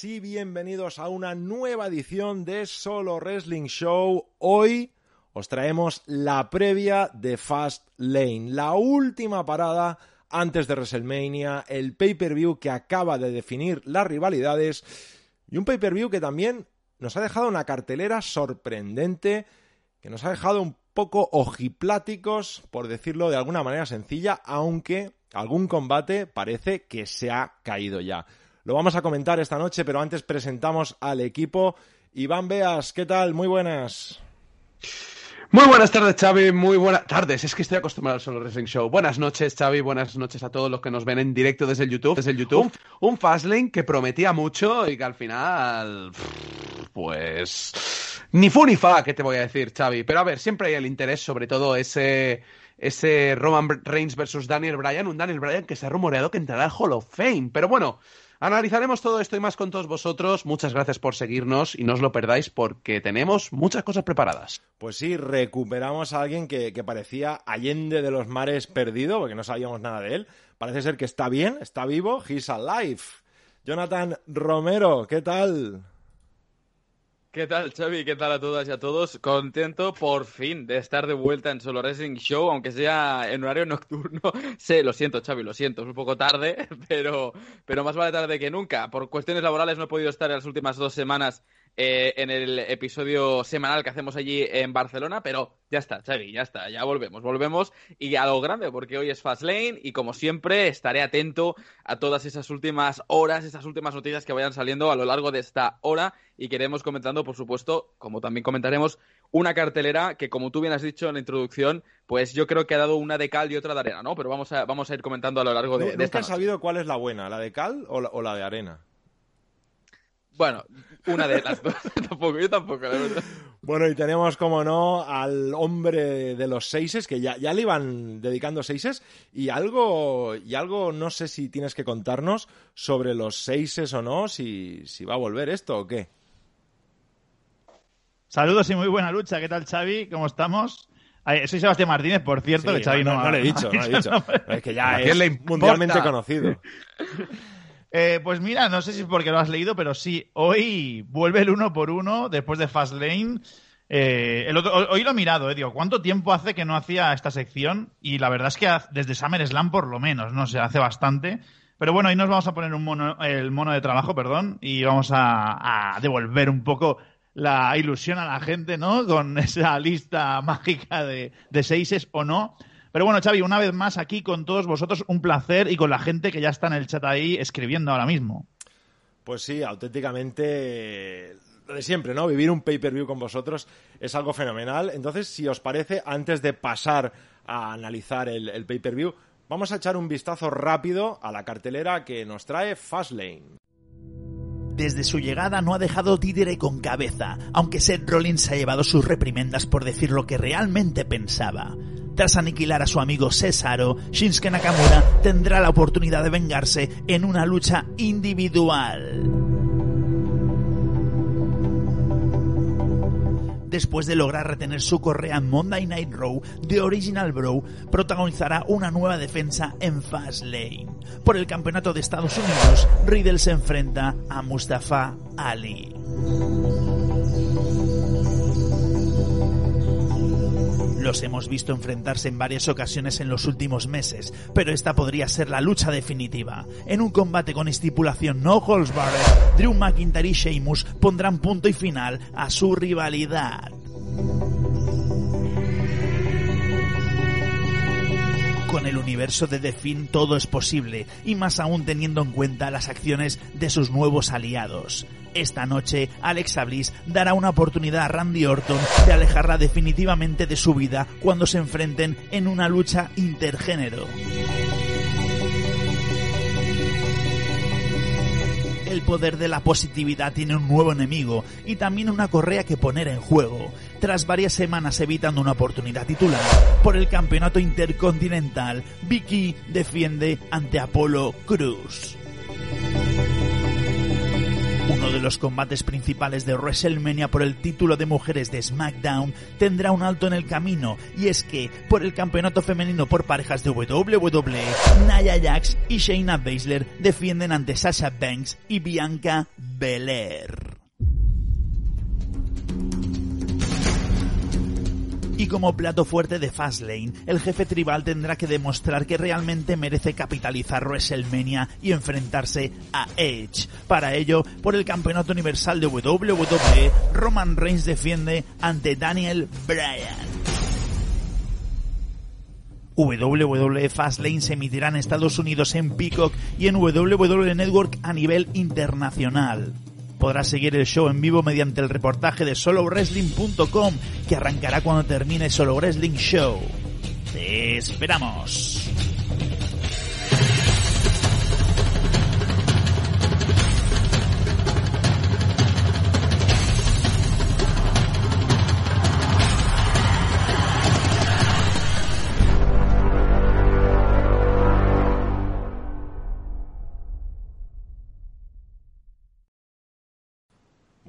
Y bienvenidos a una nueva edición de Solo Wrestling Show. Hoy os traemos la previa de Fast Lane, la última parada antes de WrestleMania, el pay-per-view que acaba de definir las rivalidades y un pay-per-view que también nos ha dejado una cartelera sorprendente, que nos ha dejado un poco ojipláticos, por decirlo de alguna manera sencilla, aunque algún combate parece que se ha caído ya. Lo vamos a comentar esta noche, pero antes presentamos al equipo. Iván Beas, ¿qué tal? Muy buenas. Muy buenas tardes, Xavi. Muy buenas tardes. Es que estoy acostumbrado al solo wrestling show. Buenas noches, Xavi. Buenas noches a todos los que nos ven en directo desde el YouTube. Desde el YouTube. Un, un Fastlane que prometía mucho y que al final, pues, ni fu ni fa, ¿qué te voy a decir, Xavi? Pero a ver, siempre hay el interés, sobre todo ese ese Roman Reigns versus Daniel Bryan, un Daniel Bryan que se ha rumoreado que entrará al Hall of Fame. Pero bueno, Analizaremos todo esto y más con todos vosotros. Muchas gracias por seguirnos y no os lo perdáis porque tenemos muchas cosas preparadas. Pues sí, recuperamos a alguien que, que, parecía allende de los mares perdido, porque no sabíamos nada de él. Parece ser que está bien, está vivo, he's alive. Jonathan Romero, ¿qué tal? ¿Qué tal, Xavi? ¿Qué tal a todas y a todos? Contento por fin de estar de vuelta en Solo Racing Show, aunque sea en horario nocturno. Sí, lo siento, Xavi, lo siento, es un poco tarde, pero, pero más vale tarde que nunca. Por cuestiones laborales no he podido estar en las últimas dos semanas eh, en el episodio semanal que hacemos allí en Barcelona, pero ya está, Xavi, ya está, ya volvemos, volvemos y a lo grande, porque hoy es Fastlane y como siempre estaré atento a todas esas últimas horas, esas últimas noticias que vayan saliendo a lo largo de esta hora y queremos comentando, por supuesto, como también comentaremos, una cartelera que, como tú bien has dicho en la introducción, pues yo creo que ha dado una de cal y otra de arena, ¿no? Pero vamos a, vamos a ir comentando a lo largo de, ¿No, de esta has sabido cuál es la buena, la de cal o la, o la de arena? Bueno, una de las dos. tampoco, yo tampoco, la verdad. Bueno, y tenemos, como no, al hombre de los seises, que ya, ya le iban dedicando seises, y algo, y algo, no sé si tienes que contarnos sobre los seises o no, si, si va a volver esto o qué. Saludos y muy buena lucha. ¿Qué tal, Xavi? ¿Cómo estamos? Soy Sebastián Martínez, por cierto, Sí, que Xavi no, no, no le he dicho, no le he dicho. Es que ya ¿A quién es mundialmente conocido. Eh, pues mira, no sé si es porque lo has leído, pero sí, hoy vuelve el uno por uno después de Fastlane. Eh, el otro- hoy lo he mirado, eh, digo, ¿cuánto tiempo hace que no hacía esta sección? Y la verdad es que desde SummerSlam por lo menos, no sé, hace bastante. Pero bueno, hoy nos vamos a poner un mono, el mono de trabajo, perdón, y vamos a, a devolver un poco la ilusión a la gente, ¿no? Con esa lista mágica de, de seises o no. Pero bueno, Xavi, una vez más aquí con todos vosotros, un placer y con la gente que ya está en el chat ahí escribiendo ahora mismo. Pues sí, auténticamente lo de siempre, ¿no? Vivir un pay-per-view con vosotros es algo fenomenal. Entonces, si os parece, antes de pasar a analizar el, el pay-per-view, vamos a echar un vistazo rápido a la cartelera que nos trae Fastlane. Desde su llegada no ha dejado títere con cabeza, aunque Seth Rollins ha llevado sus reprimendas por decir lo que realmente pensaba. Tras aniquilar a su amigo Cesaro, Shinsuke Nakamura tendrá la oportunidad de vengarse en una lucha individual. Después de lograr retener su correa en Monday Night Raw, The Original Bro protagonizará una nueva defensa en Fastlane. Por el campeonato de Estados Unidos, Riddle se enfrenta a Mustafa Ali. Los hemos visto enfrentarse en varias ocasiones en los últimos meses, pero esta podría ser la lucha definitiva. En un combate con estipulación no holds Drew McIntyre y Sheamus pondrán punto y final a su rivalidad. Con el universo de The todo es posible, y más aún teniendo en cuenta las acciones de sus nuevos aliados. Esta noche, Alexa Bliss dará una oportunidad a Randy Orton de alejarla definitivamente de su vida cuando se enfrenten en una lucha intergénero. El poder de la positividad tiene un nuevo enemigo y también una correa que poner en juego. Tras varias semanas evitando una oportunidad titular por el campeonato intercontinental, Vicky defiende ante Apolo Cruz. Uno de los combates principales de WrestleMania por el título de mujeres de SmackDown tendrá un alto en el camino y es que por el campeonato femenino por parejas de WWE, Nia Jax y Shayna Baszler defienden ante Sasha Banks y Bianca Belair. Y como plato fuerte de Fastlane, el jefe tribal tendrá que demostrar que realmente merece capitalizar WrestleMania y enfrentarse a Edge. Para ello, por el campeonato universal de WWE, Roman Reigns defiende ante Daniel Bryan. WWE Fastlane se emitirá en Estados Unidos en Peacock y en WWE Network a nivel internacional podrás seguir el show en vivo mediante el reportaje de solowrestling.com que arrancará cuando termine Solo Wrestling Show. ¡Te esperamos!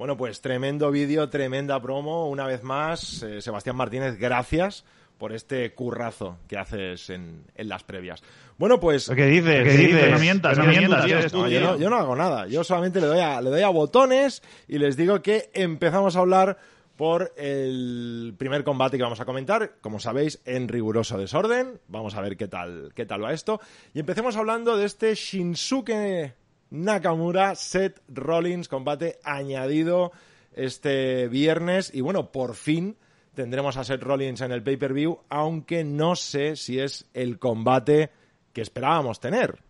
Bueno, pues tremendo vídeo, tremenda promo. Una vez más, eh, Sebastián Martínez, gracias por este currazo que haces en, en las previas. Bueno, pues... ¿Qué dices? ¿Qué dices? No mientas, no mientas. No, yo, no, yo no hago nada. Yo solamente le doy, a, le doy a botones y les digo que empezamos a hablar por el primer combate que vamos a comentar, como sabéis, en riguroso desorden. Vamos a ver qué tal, qué tal va esto. Y empecemos hablando de este Shinsuke Nakamura, Seth Rollins, combate añadido este viernes. Y bueno, por fin tendremos a Seth Rollins en el pay-per-view, aunque no sé si es el combate que esperábamos tener.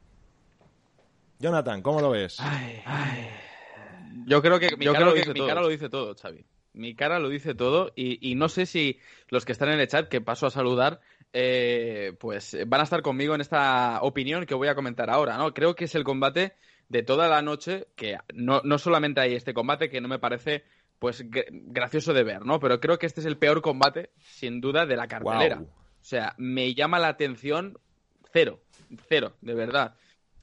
Jonathan, ¿cómo lo ves? Ay, ay. Yo creo que mi, Yo cara, creo lo que mi cara, lo dice todo, Xavi. Mi cara lo dice todo y, y, no sé si los que están en el chat, que paso a saludar, eh, pues van a estar conmigo en esta opinión que voy a comentar ahora, ¿no? Creo que es el combate de toda la noche, que no, no solamente hay este combate, que no me parece pues gracioso de ver, ¿no? Pero creo que este es el peor combate, sin duda, de la cartelera. Wow. O sea, me llama la atención cero, cero, de verdad.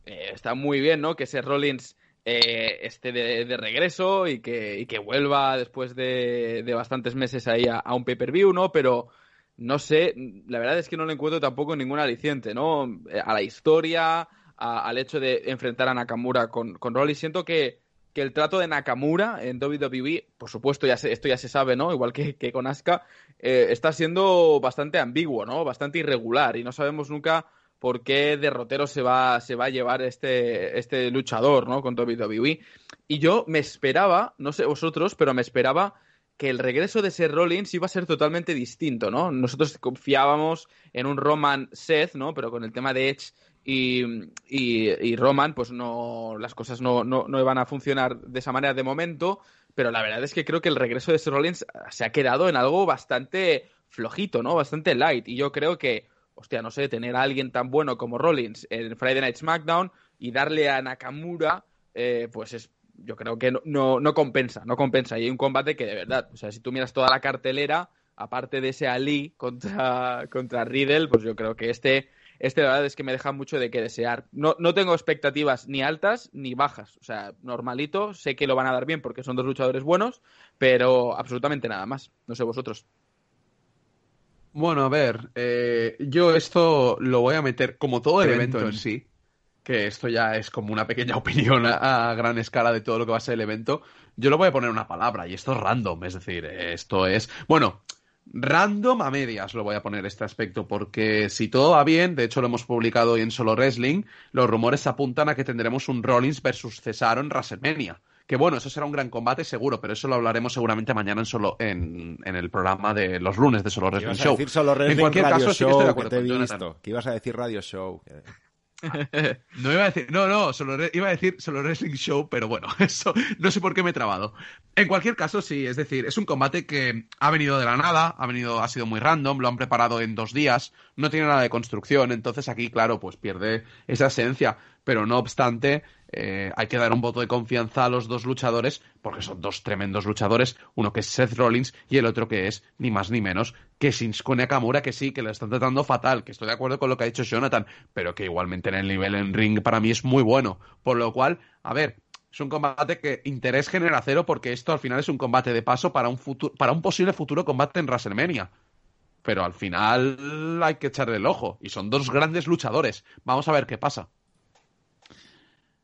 Eh, está muy bien, ¿no? Que ese Rollins eh, esté de, de, regreso y que, y que vuelva después de, de, bastantes meses ahí a, a un pay-per-view, ¿no? Pero no sé, la verdad es que no le encuentro tampoco ningún aliciente, ¿no? A la historia, al hecho de enfrentar a Nakamura con, con Rollins. Siento que, que, el trato de Nakamura en WWE, por supuesto, ya se, esto ya se sabe, ¿no? Igual que, que con Asuka, eh, está siendo bastante ambiguo, ¿no? Bastante irregular y no sabemos nunca por qué derrotero se va, se va a llevar este, este luchador, ¿no? Con WWE. Y yo me esperaba, no sé vosotros, pero me esperaba que el regreso de Seth Rollins iba a ser totalmente distinto, ¿no? Nosotros confiábamos en un Roman Seth, ¿no? Pero con el tema de Edge y, y, y, Roman, pues no, las cosas no, no, no, iban a funcionar de esa manera de momento, pero la verdad es que creo que el regreso de Seth Rollins se ha quedado en algo bastante flojito, ¿no? Bastante light, y yo creo que, hostia, no sé, tener a alguien tan bueno como Rollins en Friday Night SmackDown y darle a Nakamura, eh, pues es, yo creo que no, no, no compensa, no compensa, y hay un combate que de verdad, o sea, si tú miras toda la cartelera, aparte de ese Ali contra, contra Riddle, pues yo creo que este este la verdad es que me deja mucho de qué desear. No, no tengo expectativas ni altas ni bajas. O sea, normalito, sé que lo van a dar bien porque son dos luchadores buenos, pero absolutamente nada más. No sé vosotros. Bueno, a ver, eh, yo esto lo voy a meter como todo el evento, evento en sí, que esto ya es como una pequeña opinión a, a, gran escala de todo lo que va a ser el evento. Yo lo voy a poner una palabra y esto es random, es decir, esto es, bueno, random a medias lo voy a poner este aspecto, porque si todo va bien, de hecho lo hemos publicado hoy en Solo Wrestling, los rumores apuntan a que tendremos un Rollins versus Cesaro en WrestleMania. Que bueno, eso será un gran combate seguro, pero eso lo hablaremos seguramente mañana en solo en, en el programa de los lunes de Solo Wrestling Show. solo en cualquier Radio caso, sí que estoy de que acuerdo te he con Jonathan. visto. Que ibas a decir Radio Show. No iba a decir, no, no, solo iba a decir solo Wrestling Show, pero bueno, eso no sé por qué me he trabado. En cualquier caso, sí, es decir, es un combate que ha venido de la nada, ha venido, ha sido muy random, lo han preparado en dos días, no tiene nada de construcción, entonces aquí, claro, pues pierde esa esencia, pero no obstante, eh, hay que dar un voto de confianza a los dos luchadores, porque son dos tremendos luchadores, uno que es Seth Rollins y el otro que es ni más ni menos que Shinsuke Nakamura, que sí, que lo están tratando fatal, que estoy de acuerdo con lo que ha dicho Jonathan, pero que igualmente en el nivel en ring para mí es muy bueno, por lo cual, a ver, es un combate que interés genera cero porque esto al final es un combate de paso para un futuro, para un posible futuro combate en WrestleMania. Pero al final hay que echarle el ojo. Y son dos grandes luchadores. Vamos a ver qué pasa.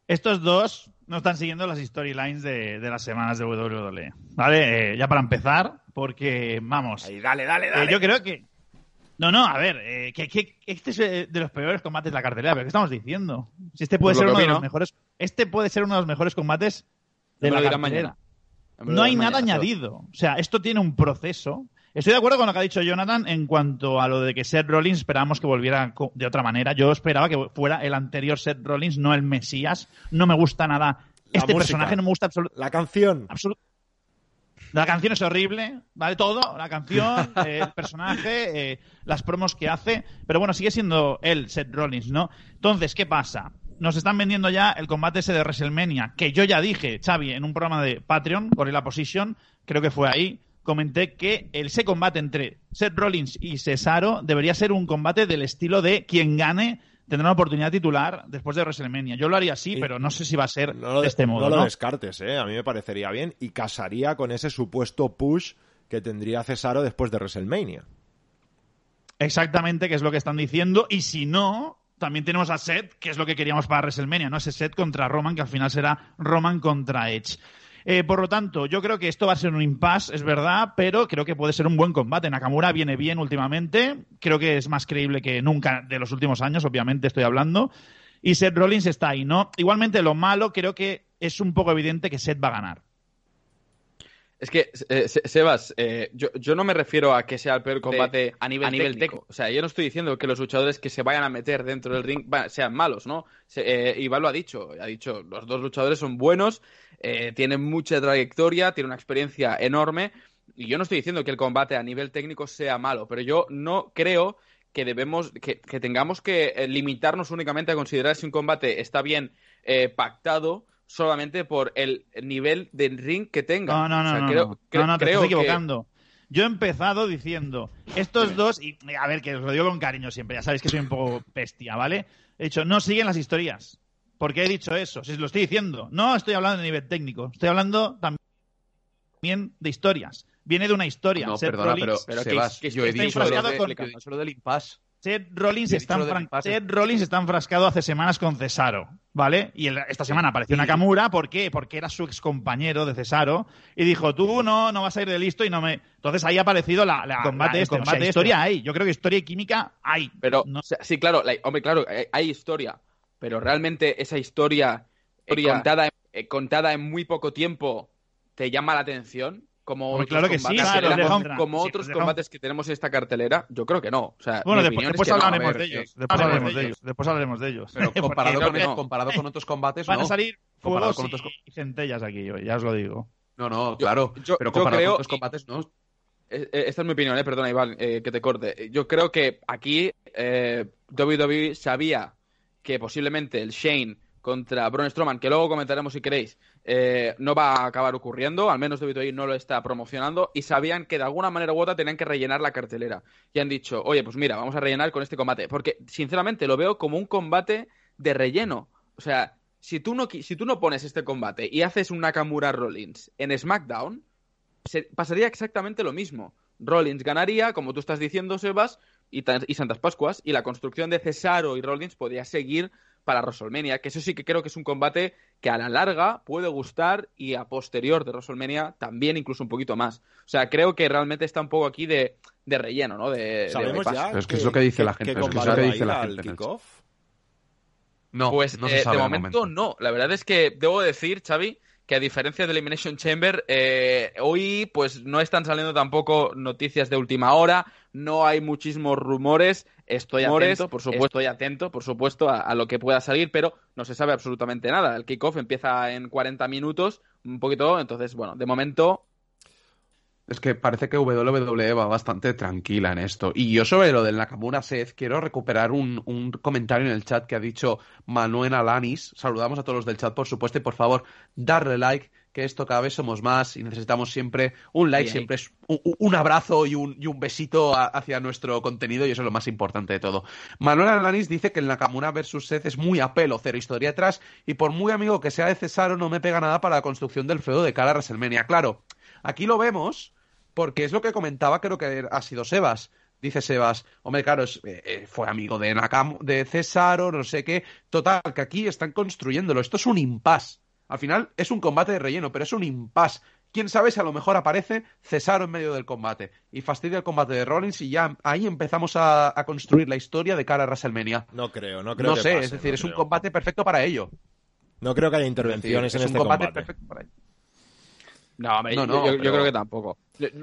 Estos dos no están siguiendo las storylines de, de las semanas de WWE. ¿Vale? Eh, ya para empezar, porque, vamos, Ahí, dale, dale, eh, dale. yo creo que... No, no, a ver, eh, que, que este es eh, de los peores combates de la cartelera, pero ¿qué estamos diciendo? Si este puede Pues ser uno de los mejores... Este puede ser uno de los mejores combates de la cartelera. mañana. No hay nada mañana, añadido. O sea, esto tiene un proceso. Estoy de acuerdo con lo que ha dicho Jonathan en cuanto a lo de que Seth Rollins esperábamos que volviera de otra manera. Yo esperaba que fuera el anterior Seth Rollins, no el Mesías. No me gusta nada. La este música. personaje no me gusta absolutamente. La canción. La canción es horrible, ¿vale? Todo, la canción, eh, el personaje, eh, las promos que hace, pero bueno, sigue siendo él, Seth Rollins, ¿no? Entonces, ¿qué pasa? Nos están vendiendo ya el combate ese de WrestleMania, que yo ya dije, Xavi, en un programa de Patreon, Gorilla Position, creo que fue ahí, comenté que ese combate entre Seth Rollins y Cesaro debería ser un combate del estilo de quien gane tendrá una oportunidad titular después de WrestleMania. Yo lo haría así, Sí. pero no sé si va a ser No de este modo, no lo ¿no? descartes, ¿eh? A mí me parecería bien y casaría con ese supuesto push que tendría Cesaro después de WrestleMania. Exactamente, que es lo que están diciendo. Y si no, también tenemos a Seth, que es lo que queríamos para WrestleMania, ¿no? Ese Seth contra Roman, que al final será Roman contra Edge. Eh, por lo tanto, yo creo que esto va a ser un impasse, es verdad, pero creo que puede ser un buen combate. Nakamura viene bien últimamente, creo que es más creíble que nunca de los últimos años, obviamente estoy hablando. Y Seth Rollins está ahí, ¿no? Igualmente, lo malo creo que es un poco evidente que Seth va a ganar. Es que, eh, Se- Sebas, eh, yo, yo no me refiero a que sea el peor combate a nivel técnico. técnico. O sea, yo no estoy diciendo que los luchadores que se vayan a meter dentro del ring sean malos, ¿no? Se- eh, Iván lo ha dicho, ha dicho, los dos luchadores son buenos, eh, tienen mucha trayectoria, tienen una experiencia enorme, y yo no estoy diciendo que el combate a nivel técnico sea malo, pero yo no creo que debemos, que, que tengamos que eh, limitarnos únicamente a considerar si un combate está bien eh, pactado solamente por el nivel del ring que tenga. No, no, no, O sea, no, creo, no, cre- no, no, te creo estás que- equivocando. Yo he empezado diciendo, estos dos, y a ver, que os lo digo con cariño siempre, ya sabéis que soy un poco bestia, ¿vale? He dicho, no siguen las historias. ¿Por qué he dicho eso? Si os lo estoy diciendo. No estoy hablando de nivel técnico, estoy hablando también de historias. Viene de una historia. No, Seth perdona, Rollins- pero, pero que- Sebas, que yo he está dicho lo de, lo del impasse. Seth Rollins, está. Seth Rollins está enfrascado hace semanas con Cesaro, ¿vale? Y el- esta semana apareció Nakamura, ¿por qué? Porque era su ex compañero de Cesaro y dijo, tú no, no vas a ir de listo y no me... Entonces ahí ha aparecido la, la- combate la- este, o sea, combate historia hay. Yo creo que historia y química hay. Pero, No- o sea, sí, claro, la- hombre, claro, hay, hay historia, pero realmente esa historia eh, contada, eh, contada en muy poco tiempo te llama la atención. Como Hombre, otros claro que sí, combates claro, tenemos- deja un- como sí, otros deja un- combates que tenemos en esta cartelera, yo creo que no. O sea, Bueno, después, que no. hablaremos ver, de ellos. que- Después hablaremos de que- ellos. Después hablaremos de ellos. Pero comparado, con, que comparado con otros combates, Van no. a salir Comparado fuegos con otros y, y centellas aquí, yo, ya os lo digo. No, no, claro. yo- pero yo comparado creo- con otros combates, no. Eh, eh, Esta es mi opinión, eh, perdona, Iván, eh, que te corte. Yo creo que aquí eh, WWE sabía que posiblemente el Shane contra Braun Strowman, que luego comentaremos si queréis, eh, no va a acabar ocurriendo, al menos WWE no lo está promocionando, y sabían que de alguna manera u otra tenían que rellenar la cartelera. Y han dicho, oye, pues mira, vamos a rellenar con este combate. Porque, sinceramente, lo veo como un combate de relleno. O sea, si tú no, si tú no pones este combate y haces un Nakamura Rollins en SmackDown, pasaría exactamente lo mismo. Rollins ganaría, como tú estás diciendo, Sebas, y, y Santas Pascuas, y la construcción de Cesaro y Rollins podría seguir para WrestleMania, que eso sí que creo que es un combate que a la larga puede gustar y a posterior de WrestleMania también incluso un poquito más. O sea, creo que realmente está un poco aquí de, de relleno, ¿no? De, Sabemos ya Pero es que es lo que dice la gente, qué es que es lo que dice la gente kickoff. No, Pues no eh, sabe de momento, momento. no. La verdad es que debo decir, Xavi, que a diferencia de Elimination Chamber, eh, hoy pues no están saliendo tampoco noticias de última hora, no hay muchísimos rumores. Estoy atento, por supuesto, estoy atento, por supuesto, a, a, lo que pueda salir, pero no se sabe absolutamente nada. El kickoff empieza en 40 minutos, un poquito, entonces, bueno, de momento es que parece que WWE va bastante tranquila en esto. Y yo sobre lo del Nakamura Seth quiero recuperar un, un, comentario en el chat que ha dicho Manuel Alanis. Saludamos a todos los del chat, por supuesto, y por favor, darle like, que esto cada vez somos más y necesitamos siempre un like, siempre es un, un abrazo y un, y un besito a, hacia nuestro contenido y eso es lo más importante de todo. Manuel Alanis dice que el Nakamura versus Seth es muy a pelo, cero historia atrás y por muy amigo que sea de Cesaro no me pega nada para la construcción del feudo de cara a WrestleMania. Claro, aquí lo vemos porque es lo que comentaba, creo que ha sido Sebas. Dice Sebas, hombre, claro, es, eh, fue amigo de, Nakam de Cesaro, no sé qué. Total, que aquí están construyéndolo. Esto es un impas. Al final es un combate de relleno, pero es un impas. Quién sabe si a lo mejor aparece Cesaro en medio del combate y fastidia el combate de Rollins y ya ahí empezamos a, a construir la historia de cara a WrestleMania. No creo, no creo. No que sé, pase, es decir, no es un combate perfecto para ello. No creo que haya intervenciones es en un este combate, combate. perfecto para ello. No, hombre, No, yo- no, yo, yo pero- creo que tampoco.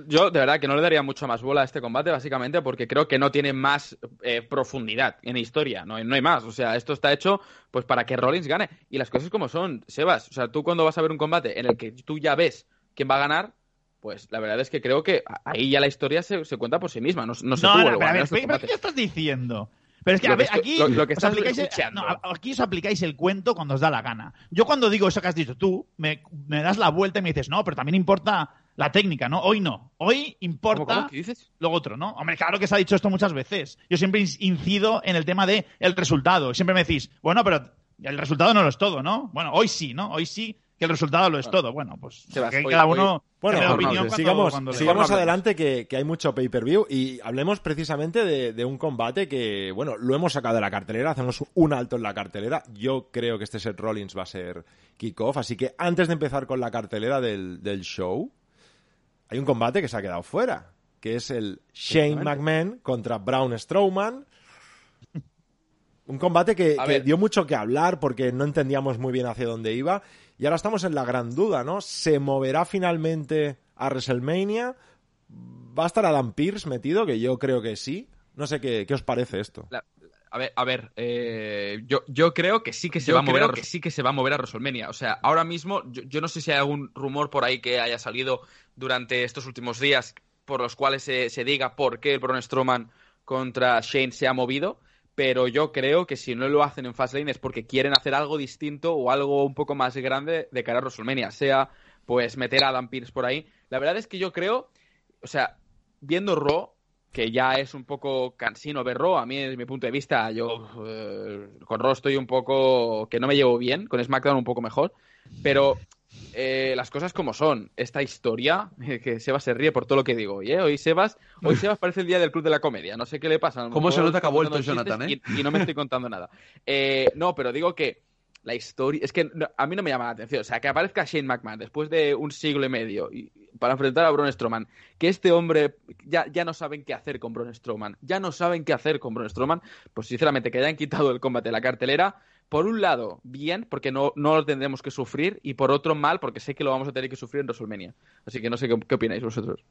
Yo, de verdad, que no le daría mucho más bola a este combate, básicamente, porque creo que no tiene más eh, profundidad en historia, no, hay- no hay más. O sea, esto está hecho pues para que Rollins gane. Y las cosas como son, Sebas. O sea, tú cuando vas a ver un combate en el que tú ya ves quién va a ganar, pues la verdad es que creo que ahí ya la historia se, se cuenta por sí misma. No, no luego, pero a ver, pero. ¿qué estás diciendo? Pero es que, a ver, aquí, lo- lo que os aplicáis el, no, aquí os aplicáis el cuento cuando os da la gana. Yo cuando digo eso que has dicho tú, me, me das la vuelta y me dices, no, pero también importa la técnica, ¿no? Hoy no. Hoy importa ¿Cómo, cómo? ¿Qué dices? lo otro, ¿no? Hombre, claro que se ha dicho esto muchas veces. Yo siempre incido en el tema de el resultado. Siempre me decís, bueno, pero el resultado no lo es todo, ¿no? Bueno, hoy sí, ¿no? Hoy sí que el resultado lo es todo. Bueno, pues Sebas, que hoy- cada hoy- uno Bueno, no cuando- sigamos, cuando sigamos adelante que, que hay mucho pay-per-view y hablemos precisamente de, de un combate que, bueno, lo hemos sacado de la cartelera, hacemos un alto en la cartelera. Yo creo que este Seth Rollins va a ser kickoff, así que antes de empezar con la cartelera del, del show, hay un combate que se ha quedado fuera, que es el Shane McMahon contra Braun Strowman. Un combate que, dio mucho que hablar porque no entendíamos muy bien hacia dónde iba. Y ahora estamos en la gran duda, ¿no? ¿Se moverá finalmente a WrestleMania? ¿Va a estar Adam Pierce metido? Que yo creo que sí. No sé qué, qué os parece esto. La- a ver, a ver eh, yo, yo creo que sí que se Yo va a mover a, que sí que se va a mover a WrestleMania. O sea, ahora mismo, yo, yo no sé si hay algún rumor por ahí que haya salido durante estos últimos días por los cuales se, se diga por qué el Braun Strowman contra Shane se ha movido, pero yo creo que si no lo hacen en Fastlane es porque quieren hacer algo distinto o algo un poco más grande de cara a WrestleMania, sea pues meter a Adam Pierce por ahí. La verdad es que yo creo, o sea, viendo Raw, que ya es un poco cansino ver Raw, a mí desde mi punto de vista, yo eh, con Raw estoy un poco que no me llevo bien, con SmackDown un poco mejor, pero eh, las cosas como son, esta historia, que Sebas se ríe por todo lo que digo hoy, ¿eh? Hoy Sebas, hoy Sebas parece el día del Club de la Comedia, no sé qué le pasa. ¿Cómo se nota que ha vuelto Jonathan, Y, y no me estoy contando nada. Eh, no, pero digo que la historia, es que a mí no me llama la atención, o sea, que aparezca Shane McMahon después de un siglo y medio para enfrentar a Braun Strowman, que este hombre ya, ya no saben qué hacer con Braun Strowman, ya no saben qué hacer con Braun Strowman, pues sinceramente que hayan quitado el combate de la cartelera, por un lado, bien, porque no, no lo tendremos que sufrir, y por otro, mal, porque sé que lo vamos a tener que sufrir en WrestleMania. Así que no sé qué, qué opináis vosotros.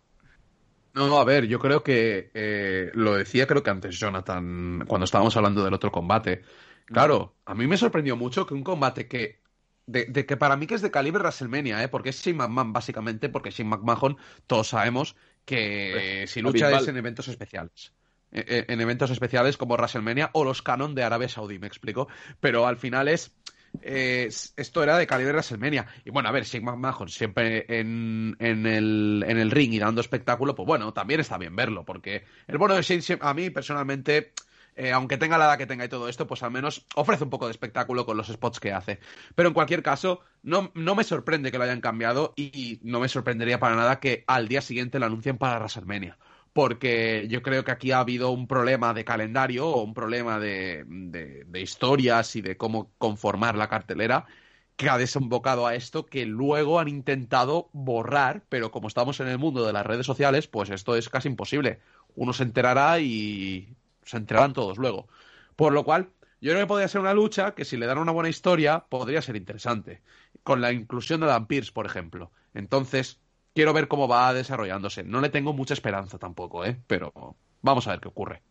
No, a ver, yo creo que eh, lo decía creo que antes Jonathan, cuando estábamos hablando del otro combate. Claro, a mí me sorprendió mucho que un combate que, de, de que para mí que es de calibre WrestleMania, ¿eh? porque es Shane McMahon básicamente, porque Shane McMahon todos sabemos que si lucha es en eventos especiales. Eh, eh, En eventos especiales como WrestleMania o los canon de Arabia Saudí, me explico. Pero al final es eh, esto era de calibre WrestleMania. Y bueno, a ver, Shane McMahon siempre en, en, el, en el ring y dando espectáculo, pues bueno, también está bien verlo, porque el bueno de Shane, a mí personalmente, eh, aunque tenga la edad que tenga y todo esto, pues al menos ofrece un poco de espectáculo con los spots que hace. Pero en cualquier caso, no, no me sorprende que lo hayan cambiado y no me sorprendería para nada que al día siguiente lo anuncien para WrestleMania porque yo creo que aquí ha habido un problema de calendario o un problema de, de- de historias y de cómo conformar la cartelera que ha desembocado a esto que luego han intentado borrar, pero como estamos en el mundo de las redes sociales, pues esto es casi imposible. Uno se enterará y se enterarán todos luego. Por lo cual, Yo creo que podría ser una lucha que si le dan una buena historia podría ser interesante. Con la inclusión de Dan Pierce, por ejemplo. Entonces, quiero ver cómo va desarrollándose. No le tengo mucha esperanza tampoco, ¿eh? Pero vamos a ver qué ocurre.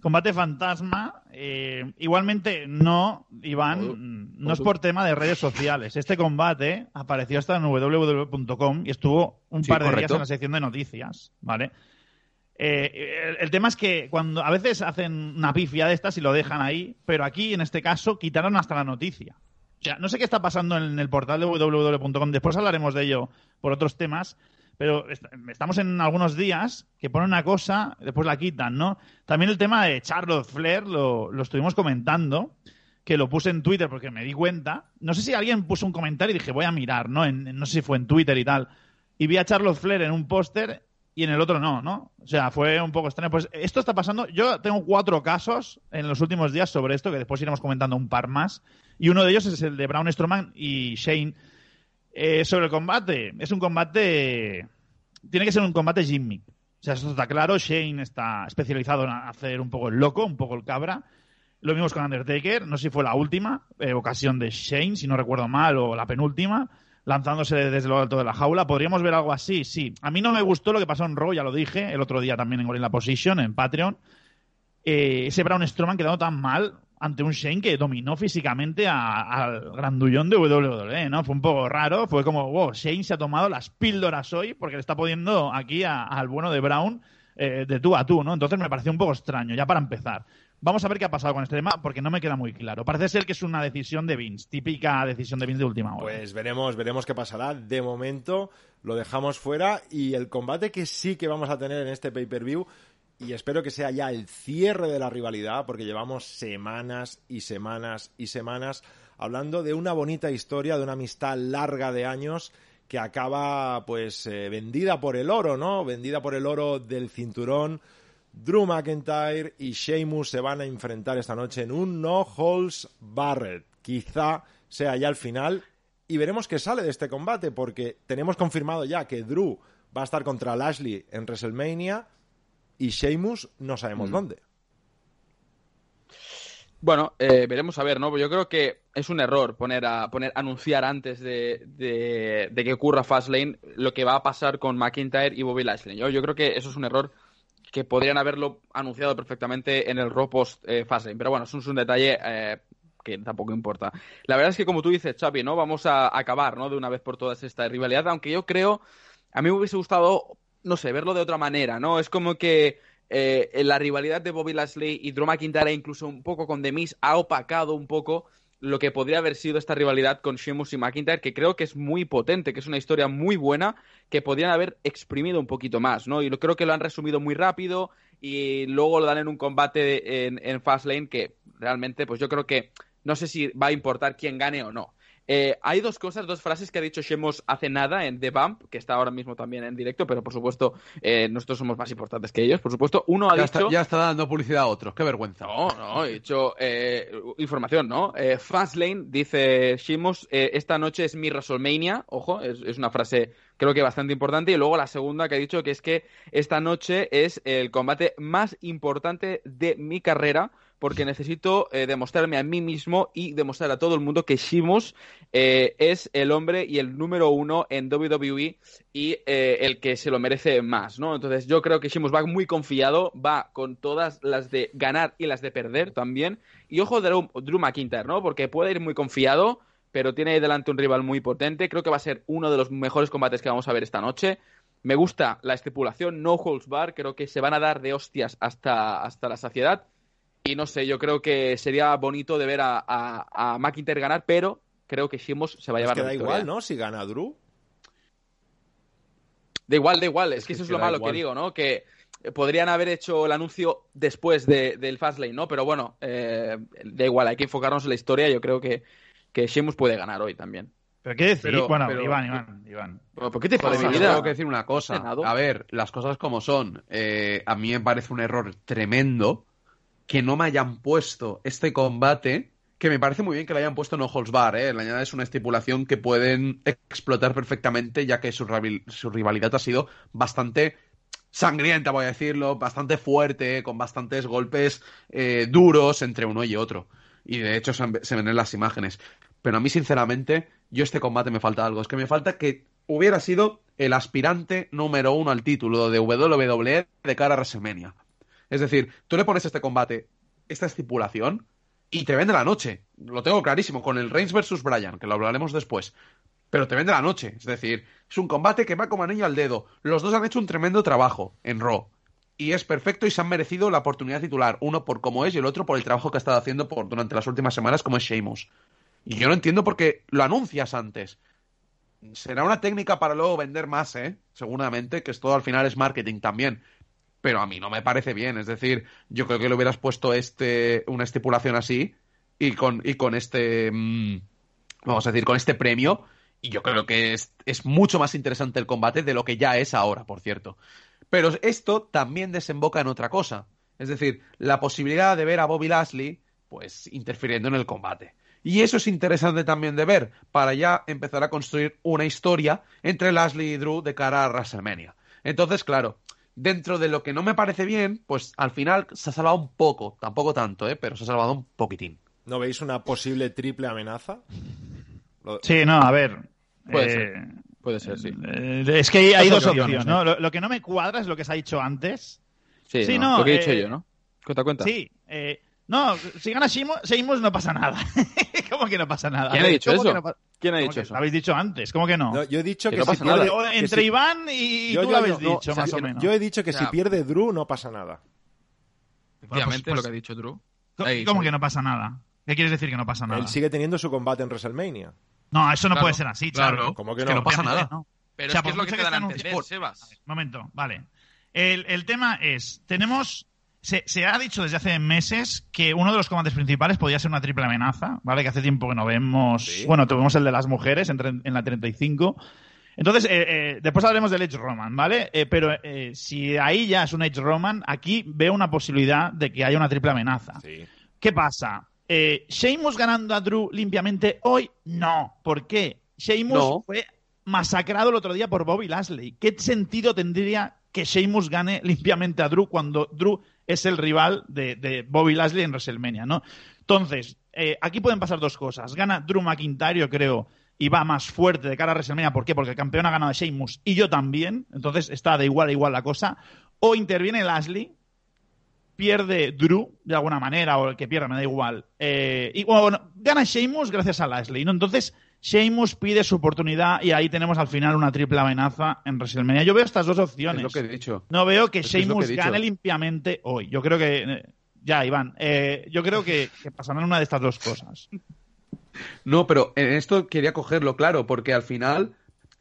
Combate fantasma. eh, igualmente, no, Iván, no es por tema de redes sociales. Este combate apareció hasta en www.com y estuvo un Sí, par de días en la sección de noticias, ¿vale? Eh, el, tema es que cuando a veces hacen una pifia de estas y lo dejan ahí, pero aquí en este caso quitaron hasta la noticia. O sea, no sé qué está pasando en el portal de www.com, después hablaremos de ello por otros temas, pero est- estamos en algunos días que ponen una cosa, después la quitan, ¿no? También el tema de Charlotte Flair lo, estuvimos comentando, que lo puse en Twitter porque me di cuenta. No sé si alguien puso un comentario y dije, voy a mirar, ¿no? En- no sé si fue en Twitter y tal. Y vi a Charlotte Flair en un póster y en el otro no, ¿no? O sea, fue un poco extraño. Pues esto está pasando. Yo tengo cuatro casos en los últimos días sobre esto, que después iremos comentando un par más. Y uno de ellos es el de Braun Strowman y Shane. Eh, sobre el combate, es un combate. Tiene que ser un combate gimmick. O sea, eso está claro. Shane está especializado en hacer un poco el loco, un poco el cabra. Lo vimos con Undertaker, no sé si fue la última eh, ocasión de Shane, si no recuerdo mal, o la penúltima, lanzándose desde lo alto de la jaula. ¿Podríamos ver algo así? Sí. A mí no me gustó lo que pasó en Raw, ya lo dije, el otro día también en Gorilla Position, en Patreon. Eh, ese Braun Strowman quedando tan mal ante un Shane que dominó físicamente al grandullón de WWE, ¿no? Fue un poco raro, fue como, wow, Shane se ha tomado las píldoras hoy porque le está poniendo aquí al bueno de Brown eh, de tú a tú, ¿no? Entonces me pareció un poco extraño, ya para empezar. Vamos a ver qué ha pasado con este tema porque no me queda muy claro. Parece ser que es una decisión de Vince, típica decisión de Vince de última hora. Pues veremos, veremos qué pasará. De momento lo dejamos fuera y el combate que sí que vamos a tener en este pay-per-view y espero que sea ya el cierre de la rivalidad porque llevamos semanas y semanas y semanas hablando de una bonita historia, de una amistad larga de años que acaba pues eh, vendida por el oro, ¿no? Vendida por el oro del cinturón. Drew McIntyre y Sheamus se van a enfrentar esta noche en un No Holds Barred. Quizá sea ya el final y veremos qué sale de este combate porque tenemos confirmado ya que Drew va a estar contra Lashley en WrestleMania y Sheamus no sabemos dónde. Bueno, eh, veremos a ver, ¿no? Yo creo que es un error poner a poner anunciar antes de, de, de que ocurra Fastlane lo que va a pasar con McIntyre y Bobby Lashley. Yo, yo creo que eso es un error que podrían haberlo anunciado perfectamente en el Raw post eh, Fastlane. Pero bueno, eso es un detalle eh, que tampoco importa. La verdad es que, como tú dices, Xavi, ¿no? Vamos a acabar, ¿no? De una vez por todas esta rivalidad, aunque yo creo, a mí me hubiese gustado, no sé, verlo de otra manera, ¿no? Es como que eh, la rivalidad de Bobby Lashley y Drew McIntyre, incluso un poco con The ha opacado un poco lo que podría haber sido esta rivalidad con Sheamus y McIntyre, que creo que es muy potente, que es una historia muy buena, que podrían haber exprimido un poquito más, ¿no? Y creo que lo han resumido muy rápido y luego lo dan en un combate en, en Fastlane que realmente, pues yo creo que no sé si va a importar quién gane o no. Eh, hay dos cosas, dos frases que ha dicho Shemos hace nada en The Bump, que está ahora mismo también en directo, pero por supuesto eh, nosotros somos más importantes que ellos. Por supuesto, uno ha Ya dicho... está, ya está dando publicidad a otros, qué vergüenza. No, no, he dicho eh, información, ¿no? Eh, Fastlane, dice Shimos, eh, esta noche es mi WrestleMania, ojo, es, es, una frase creo que bastante importante. Y luego la segunda que ha dicho que es que esta noche es el combate más importante de mi carrera porque necesito eh, demostrarme a mí mismo y demostrar a todo el mundo que Shimos eh, es el hombre y el número uno en WWE y eh, el que se lo merece más, ¿no? Entonces yo creo que Shimos va muy confiado, va con todas las de ganar y las de perder también. Y ojo Drew, Drew McIntyre, ¿no? Porque puede ir muy confiado, pero tiene delante un rival muy potente. Creo que va a ser uno de los mejores combates que vamos a ver esta noche. Me gusta la estipulación, no holds bar, creo que se van a dar de hostias hasta, hasta la saciedad. Y no sé, yo creo que sería bonito de ver a, a, a McIntyre ganar, pero creo que Shimos se va a llevar es que la da victoria. igual, ¿no? Si gana Drew. Da igual, da igual. Es, es que, eso es lo malo igual. que digo, ¿no? Que podrían haber hecho el anuncio después de, del Fastlane, ¿no? Pero bueno, eh, da igual, hay que enfocarnos en la historia. Yo creo que, que Sheamus puede ganar hoy también. ¿Pero qué decir? Pero- bueno, pero- Iván, Iván, Iván. ¿Por qué te pasa, tengo que decir una cosa. A ver, las cosas como son. Eh, a mí me parece un error tremendo que no me hayan puesto este combate, que me parece muy bien que le hayan puesto no holds bar, ¿eh? La añada es una estipulación que pueden explotar perfectamente, ya que su, rival- su rivalidad ha sido bastante sangrienta, voy a decirlo, bastante fuerte, con bastantes golpes eh, duros entre uno y otro. Y de hecho se, se ven en las imágenes. Pero a mí, sinceramente, yo este combate me falta algo. Es que me falta que hubiera sido el aspirante número uno al título de WWE de cara a WrestleMania. Es decir, tú le pones este combate, esta estipulación, y te vende la noche. Lo tengo clarísimo, con el Reigns versus Bryan, que lo hablaremos después. Pero te vende la noche. Es decir, es un combate que va como anillo al dedo. Los dos han hecho un tremendo trabajo en Raw. Y es perfecto y se han merecido la oportunidad titular. Uno por cómo es y el otro por el trabajo que ha estado haciendo por, durante las últimas semanas como es Sheamus. Y yo no entiendo por qué lo anuncias antes. Será una técnica para luego vender más, ¿eh? Seguramente, que esto al final es marketing también. Pero a mí no me parece bien. Es decir, yo creo que le hubieras puesto este, una estipulación así y con, y con este, mmm, vamos a decir, con este premio. Y yo creo que es, es mucho más interesante el combate de lo que ya es ahora, por cierto. Pero esto también desemboca en otra cosa. Es decir, la posibilidad de ver a Bobby Lashley, pues, interfiriendo en el combate. Y eso es interesante también de ver, para ya empezar a construir una historia entre Lashley y Drew de cara a WrestleMania. Entonces, claro, dentro de lo que no me parece bien, pues al final se ha salvado un poco, tampoco tanto, ¿eh? pero se ha salvado un poquitín. ¿No veis una posible triple amenaza? Lo- Sí, no, a ver. Puede eh, ser. Puede ser, sí. eh, es que hay, hay Dos opciones, opciones, ¿no? Lo, lo que no me cuadra es lo que se ha dicho antes. Sí, Sí, no, no, lo que he dicho eh, yo, ¿no? Cuenta, cuenta. Sí, eh, no, si gana Sheamus, Sheamus no pasa nada. ¿Cómo que no pasa nada? ¿Quién ha dicho ¿Cómo eso? que no pa- ¿Quién ha ¿Cómo dicho que eso? Lo habéis dicho antes, ¿cómo que no? No, yo he dicho Que que, no si pierde... entre si- Iván y Yo- tú yo- lo habéis no, dicho, o sea, más o menos. Yo he dicho que si pierde Drew no pasa nada. Efectivamente, pues- lo que ha dicho Drew. ¿Cómo- Ahí, ¿Cómo sí. que no pasa nada? ¿Qué quieres decir que no pasa nada? Él sigue teniendo su combate en WrestleMania. No, eso no Claro, puede ser así, chaval. claro. ¿Cómo que Es que no? pasa Obviamente nada. no. Pero O sea, es que es por lo que te dan a entender, Sebas. Momento, vale. El, el tema es, tenemos... Se, se ha dicho desde hace meses que uno de los combates principales podría ser una triple amenaza, ¿vale? Que hace tiempo que no vemos... Sí. Bueno, tuvimos el de las mujeres en, en la 35. Entonces, eh, eh, después hablaremos del Edge Roman, ¿vale? Eh, pero eh, si ahí ya es un Edge Roman, aquí veo una posibilidad de que haya una triple amenaza. Sí. ¿Qué pasa? Eh, ¿Sheamus ganando a Drew limpiamente hoy? No. ¿Por qué? Sheamus No. fue masacrado el otro día por Bobby Lashley. ¿Qué sentido tendría que Sheamus gane limpiamente a Drew cuando Drew es el rival de, Bobby Lashley en WrestleMania, ¿no? Entonces, eh, aquí pueden pasar dos cosas. Gana Drew McIntyre, creo, y va más fuerte de cara a WrestleMania. ¿Por qué? Porque el campeón ha ganado a Sheamus y yo también. Entonces está de igual a igual la cosa. O interviene Lashley, pierde Drew de alguna manera, o el que pierda, me da igual. Eh, y bueno, gana Sheamus gracias a Lashley, ¿no? Entonces, Sheamus pide su oportunidad y ahí tenemos al final una triple amenaza en WrestleMania. Yo veo estas dos Es opciones. lo que he dicho. No veo que Es Sheamus que gane limpiamente hoy. Yo creo que. eh, ya, Iván. eh, yo creo que, que pasarán una de estas dos cosas. No, pero en esto quería cogerlo claro, porque al final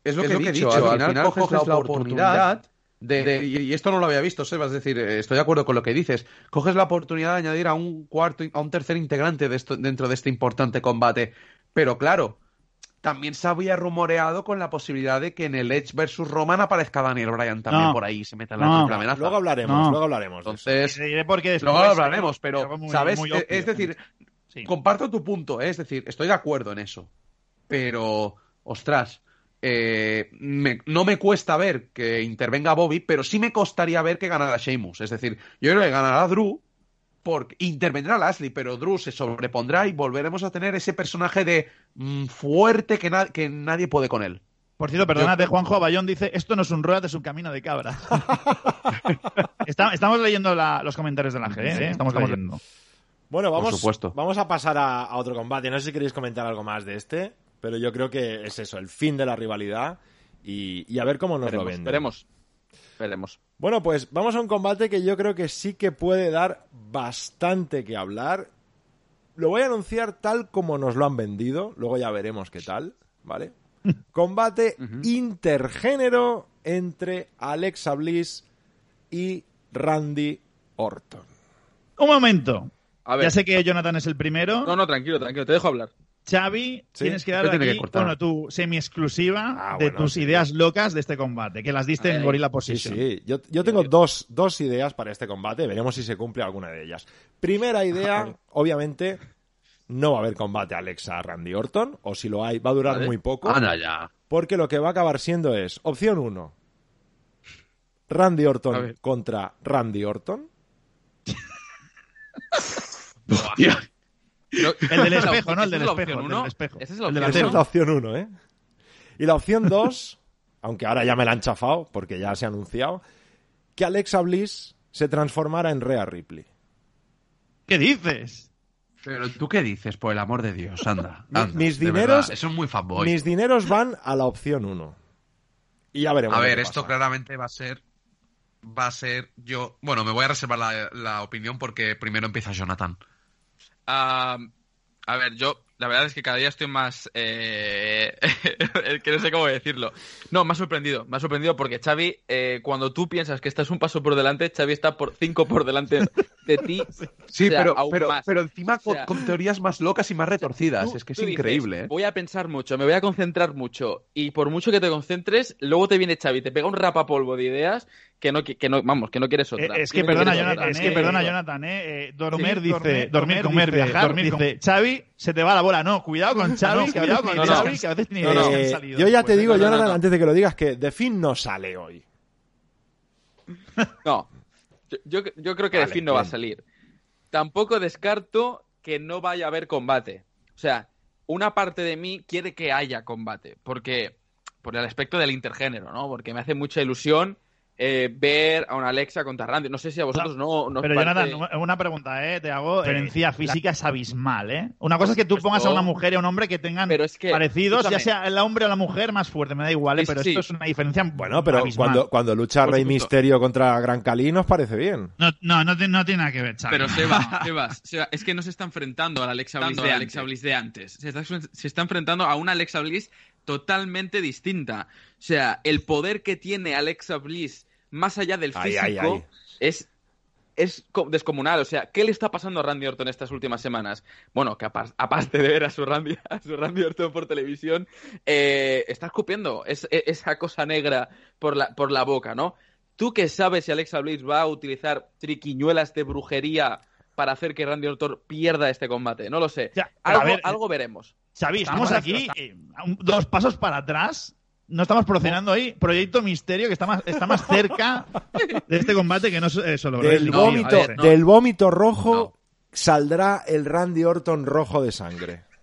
es lo, Es que, lo he que he dicho, dicho, al final coges, la oportunidad de, de- y esto no lo había visto, Sebas, es decir, eh, estoy de acuerdo con lo que dices. Coges la oportunidad de añadir a un cuarto, a un tercer integrante de esto, dentro de este importante combate. Pero claro, también se había rumoreado con la posibilidad de que en el Edge versus Roman aparezca Daniel Bryan también No. por ahí, se meta en la No. triple amenaza. Luego hablaremos, No. luego hablaremos. Entonces, después, luego hablaremos, pero, muy- ¿sabes? muy Eh, obvio. es decir, Sí. Comparto tu punto, ¿eh? es decir, estoy de acuerdo en eso. Pero, ostras, eh, me- no me cuesta ver que intervenga Bobby, pero sí me costaría ver que ganara Sheamus. Es decir, yo creo que ganará Drew, porque intervendrá Lashley, pero Drew se sobrepondrá y volveremos a tener ese personaje de mm, fuerte que, na- que nadie puede con él. Por cierto, perdónate, Juanjo Abayón dice, esto no es un rueda, es un camino de cabra. Está- estamos leyendo la- los comentarios de la G, ¿eh? Estamos leyendo. Bueno, Por vamos, supuesto. vamos a pasar a, a otro combate. No sé si queréis comentar algo más de este, pero yo creo que es eso, el fin de la rivalidad y, y a ver cómo nos lo Veremos, venden. veremos. Veremos. Bueno, pues vamos a un combate que yo creo que sí que puede dar bastante que hablar. Lo voy a anunciar tal como nos lo han vendido, luego ya veremos qué tal, ¿vale? Combate intergénero entre Alexa Bliss y Randy Orton. Un momento. A ver. Ya sé que Jonathan es el primero. No, no, tranquilo, tranquilo. Te dejo hablar. Xavi, Sí, tienes que dar aquí, que bueno, tu semi-exclusiva Ah, de bueno, tus sí. ideas locas de este combate, que las diste en. Gorilla Sí, Position. sí. Yo, yo tengo dos, dos ideas para este combate. Veremos si se cumple alguna de ellas. Primera idea, obviamente, no va a haber combate Alexa Randy Orton, o si lo hay, va a durar Vale. muy poco. Anda ya. Porque lo que va a acabar siendo es, opción 1, Randy A Orton contra Randy Orton. El del espejo, ¿no? El del espejo, opción el uno. del espejo. Esa es la opción Esa tele. es la opción 1, ¿eh? Y la opción 2, aunque ahora ya me la han chafado porque ya se ha anunciado, que Alexa Bliss se transformara en Rhea Ripley. ¿Qué dices? Pero tú qué dices, por el amor de Dios, anda. Mi- anda, mis dineros- Eso es muy fanboy. Mis dineros van a la opción 1. Y ya veremos. A ver, que esto pasa. claramente va a ser. Va a ser. Yo. Bueno, me voy a reservar la, la opinión porque primero empieza Jonathan. Ah, a ver, yo la verdad es que cada día estoy más... Eh... es que no sé cómo decirlo. No, me ha sorprendido. Me ha sorprendido porque Xavi, eh, cuando tú piensas que estás un paso por delante, Xavi está por cinco por delante de ti. Sí, O sea, pero, aún pero, más. pero encima con, O sea, con teorías más locas y más retorcidas. Tú- es que es tú dices, increíble, ¿eh? Voy a pensar mucho, me voy a concentrar mucho. Y por mucho que te concentres, luego te viene Xavi, te pega un rapapolvo de ideas que no, que no vamos, que no quieres otra. Eh, es que perdona, quieres Jonathan, otra. es que Eh, perdona, Jonathan, eh, eh, dormir Sí, dice, dormir, dormir, comer, comer, dice, viajar, dormir, dice, Xavi, se te va la bola, no, cuidado con Xavi, no, ideas no. que a veces ni No, ideas no. que han Eh, salido. yo ya te Pues, digo, Jonathan, no. antes de que lo digas, que The Finn no sale hoy. No, yo, yo, creo que Vale, de fin no va a salir. Tampoco descarto que no vaya a haber combate. O sea, una parte de mí quiere que haya combate, porque por el aspecto del intergénero, ¿no? Porque me hace mucha ilusión eh, ver a una Alexa contra Randy. No sé si a vosotros no, no Pero parece- Jonathan, una pregunta, eh, te hago. La Eh, diferencia física es abismal, ¿eh? Una cosa es que tú Pues pongas a una mujer y a un hombre que tengan Pero es que, parecidos, ya sea el hombre o la mujer, más fuerte, me da igual, ¿eh? Pero sí. esto es una diferencia Bueno, pero abismal. cuando, cuando lucha Rey. Misterio contra Gran Cali nos parece bien. No, no, no, tiene- no tiene nada que ver, Xavi. Pero Sebas, Sebas, Sebas, es que no se está enfrentando a la Alexa Bliss, de, a Alexa antes. Bliss de antes. Se está, se está enfrentando a una Alexa Bliss totalmente distinta. O sea, el poder que tiene Alexa Bliss más allá del físico ay, ay. es, es co- descomunal. O sea, ¿qué le está pasando a Randy Orton estas últimas semanas? Bueno, que apa- aparte de ver a su Randy, a su Randy Orton por televisión, eh, está escupiendo es- e- esa cosa negra por la, por la boca, ¿no? ¿Tú qué sabes si Alexa Bliss va a utilizar triquiñuelas de brujería para hacer que Randy Orton pierda este combate? No lo sé. Ya, Algo, ver, algo veremos. Xavi, estamos Estamos aquí eh, dos pasos para atrás. No estamos promocionando ahí Proyecto Misterio, que está más, está más cerca de este combate que no es eh, solo Del. No, vómito, a ver, no. del vómito rojo saldrá el Randy Orton rojo de sangre.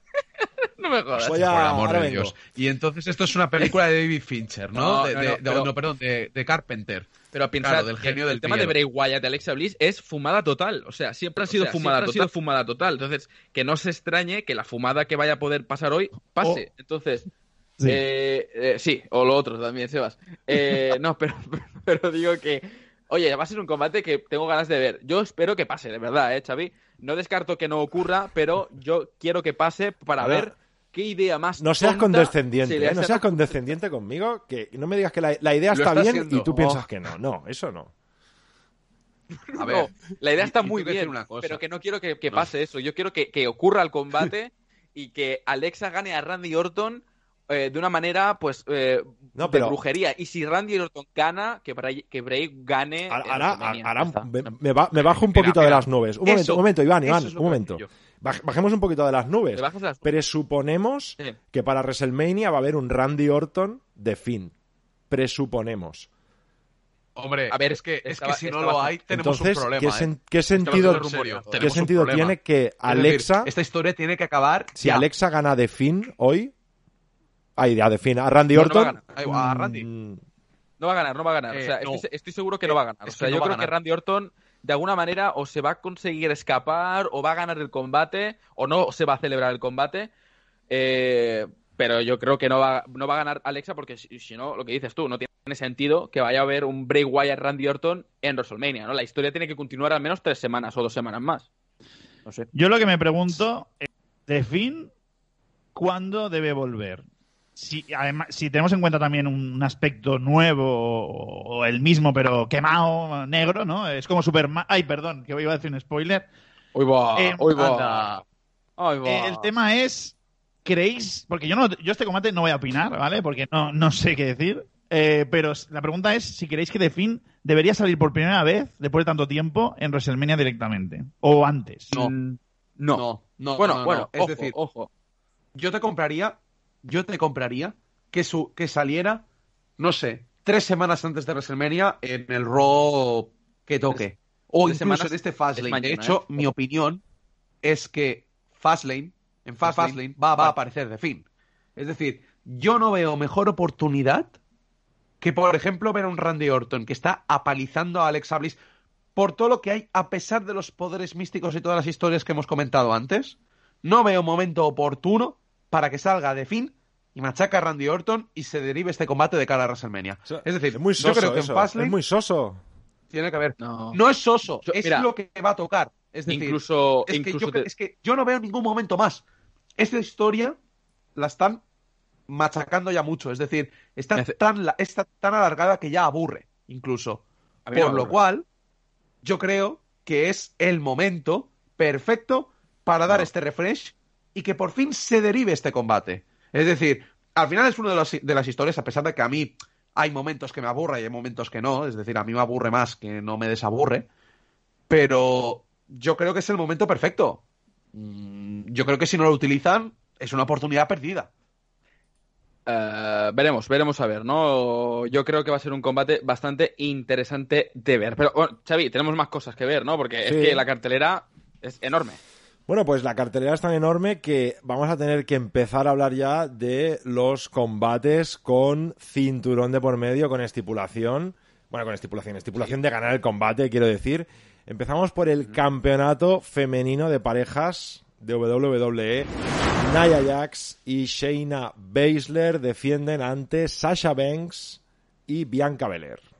No me jodas. Voy por el amor ahora de vengo. Dios. Y entonces esto es una película de David Fincher, ¿no? No, de, no, de- no, de- pero- no, perdón, de, de Carpenter. Pero pensad Claro, del que genio el del tema de. Bray Wyatt y Alexa Bliss es fumada total. O sea, siempre ha sido O sea, fumada siempre ha total. sido fumada total. Entonces, que no se extrañe que la fumada que vaya a poder pasar hoy pase. Entonces, Sí. eh, eh, sí, o lo otro también, Sebas. Eh, no, pero, pero digo que, oye, va a ser un combate que tengo ganas de ver. Yo espero que pase, de verdad, ¿eh, Xavi? No descarto que no ocurra, pero yo quiero que pase para ver, qué idea más No seas tonta condescendiente, se ¿eh? no seas condescendiente conmigo, que no me digas que la, la idea está bien siendo. y tú Oh. piensas que no. No, eso no. A ver, No, la idea está muy bien, una cosa. pero que no quiero que, que No. pase eso. Yo quiero que, que ocurra el combate y que Alexa gane a Randy Orton eh, de una manera, pues, eh, No, de pero- brujería. Y si Randy Orton gana, que Bray, que Bray gane. Ahora, ahora me, me ba- me bajo un Mira, poquito de las nubes. Un momento, un momento, Iván, Iván, es un momento. Baj- Bajemos un poquito de las nubes. Las- Presuponemos Sí. que para WrestleMania va a haber un Randy Orton de fin. Presuponemos. hombre, A ver, es que, es que si no lo hay, tenemos Entonces, un problema. ¿qué, ¿eh? sen- qué que lo sentido, ¿qué sentido tiene que Es decir, Alexa, esta historia tiene que acabar. si ya. Alexa gana de fin hoy, ay, a de fin, a Randy No, no va a Orton. A Randy. mm, No va a ganar, no va a ganar. Eh, o sea, no. estoy, estoy seguro que no va a ganar. Es O sea, yo creo que. Randy Orton, de alguna manera, o se va a conseguir escapar, o va a ganar el combate, o no se va a celebrar el combate. Eh, pero yo creo que no va, no va a ganar Alexa, porque si, si no, lo que dices tú, no tiene sentido que vaya a haber un Bray Wyatt Randy Orton en WrestleMania, ¿no? La historia tiene que continuar al menos tres semanas o dos semanas más. No sé. Yo lo que me pregunto es, de fin, ¿cuándo debe volver? Si, además, si tenemos en cuenta también un aspecto nuevo o, o el mismo, pero quemado, negro, ¿no? Es como Superman. Ay, perdón, que iba a decir un spoiler. Hoy va, Eh, hoy va. Anda. Ay, va. Eh, el tema es, ¿creéis? Porque yo no, yo este combate no voy a opinar, ¿vale? Porque no, no sé qué decir. Eh, pero la pregunta es si creéis que The Finn debería salir por primera vez, después de tanto tiempo, en WrestleMania directamente. O antes. No. Mm, No. No, no, Bueno, no, no. bueno, Es ojo, decir, ojo. yo te compraría, yo te compraría que su, que saliera, no sé, tres semanas antes de WrestleMania en el Raw que toque. O tres incluso semanas en este es Fastlane. mañana, de hecho, ¿eh? mi opinión es que Fastlane, en Fastlane, va, va a aparecer de fin. Es decir, yo no veo mejor oportunidad que, por ejemplo, ver a un Randy Orton que está apalizando a Alexa Bliss por todo lo que hay, a pesar de los poderes místicos y todas las historias que hemos comentado antes. No veo momento oportuno para que salga de fin y machaca a Randy Orton y se derive este combate de cara a WrestleMania. O sea, es decir, es muy soso yo creo que eso, en Fastlane es muy soso. tiene que haber. No. No es soso, Yo- es mira, lo que va a tocar. Es decir, incluso, es, que incluso yo, te- es que yo no veo ningún momento más. Esta historia la están machacando ya mucho. Es decir, está, Nece- tan, la- está tan alargada que ya aburre, incluso. A Por lo cual, yo creo que es el momento perfecto para dar No. este refresh y que por fin se derive este combate. Es decir, al final es una de, las- de las historias, a pesar de que a mí hay momentos que me aburre y hay momentos que no, es decir, a mí me aburre más que no me desaburre, pero yo creo que es el momento perfecto. Mm, Yo creo que si no lo utilizan, es una oportunidad perdida. Eh, veremos, veremos a ver, ¿no? Yo creo que va a ser un combate bastante interesante de ver. Pero, bueno, Xavi, tenemos más cosas que ver, ¿no? Porque Sí. es que la cartelera es enorme. Bueno, pues la cartelera es tan enorme que vamos a tener que empezar a hablar ya de los combates con cinturón de por medio, con estipulación. Bueno, con estipulación, estipulación de ganar el combate, quiero decir. Empezamos por el campeonato femenino de parejas de WWE. Nia Jax y Shayna Baszler defienden ante Sasha Banks y Bianca Belair.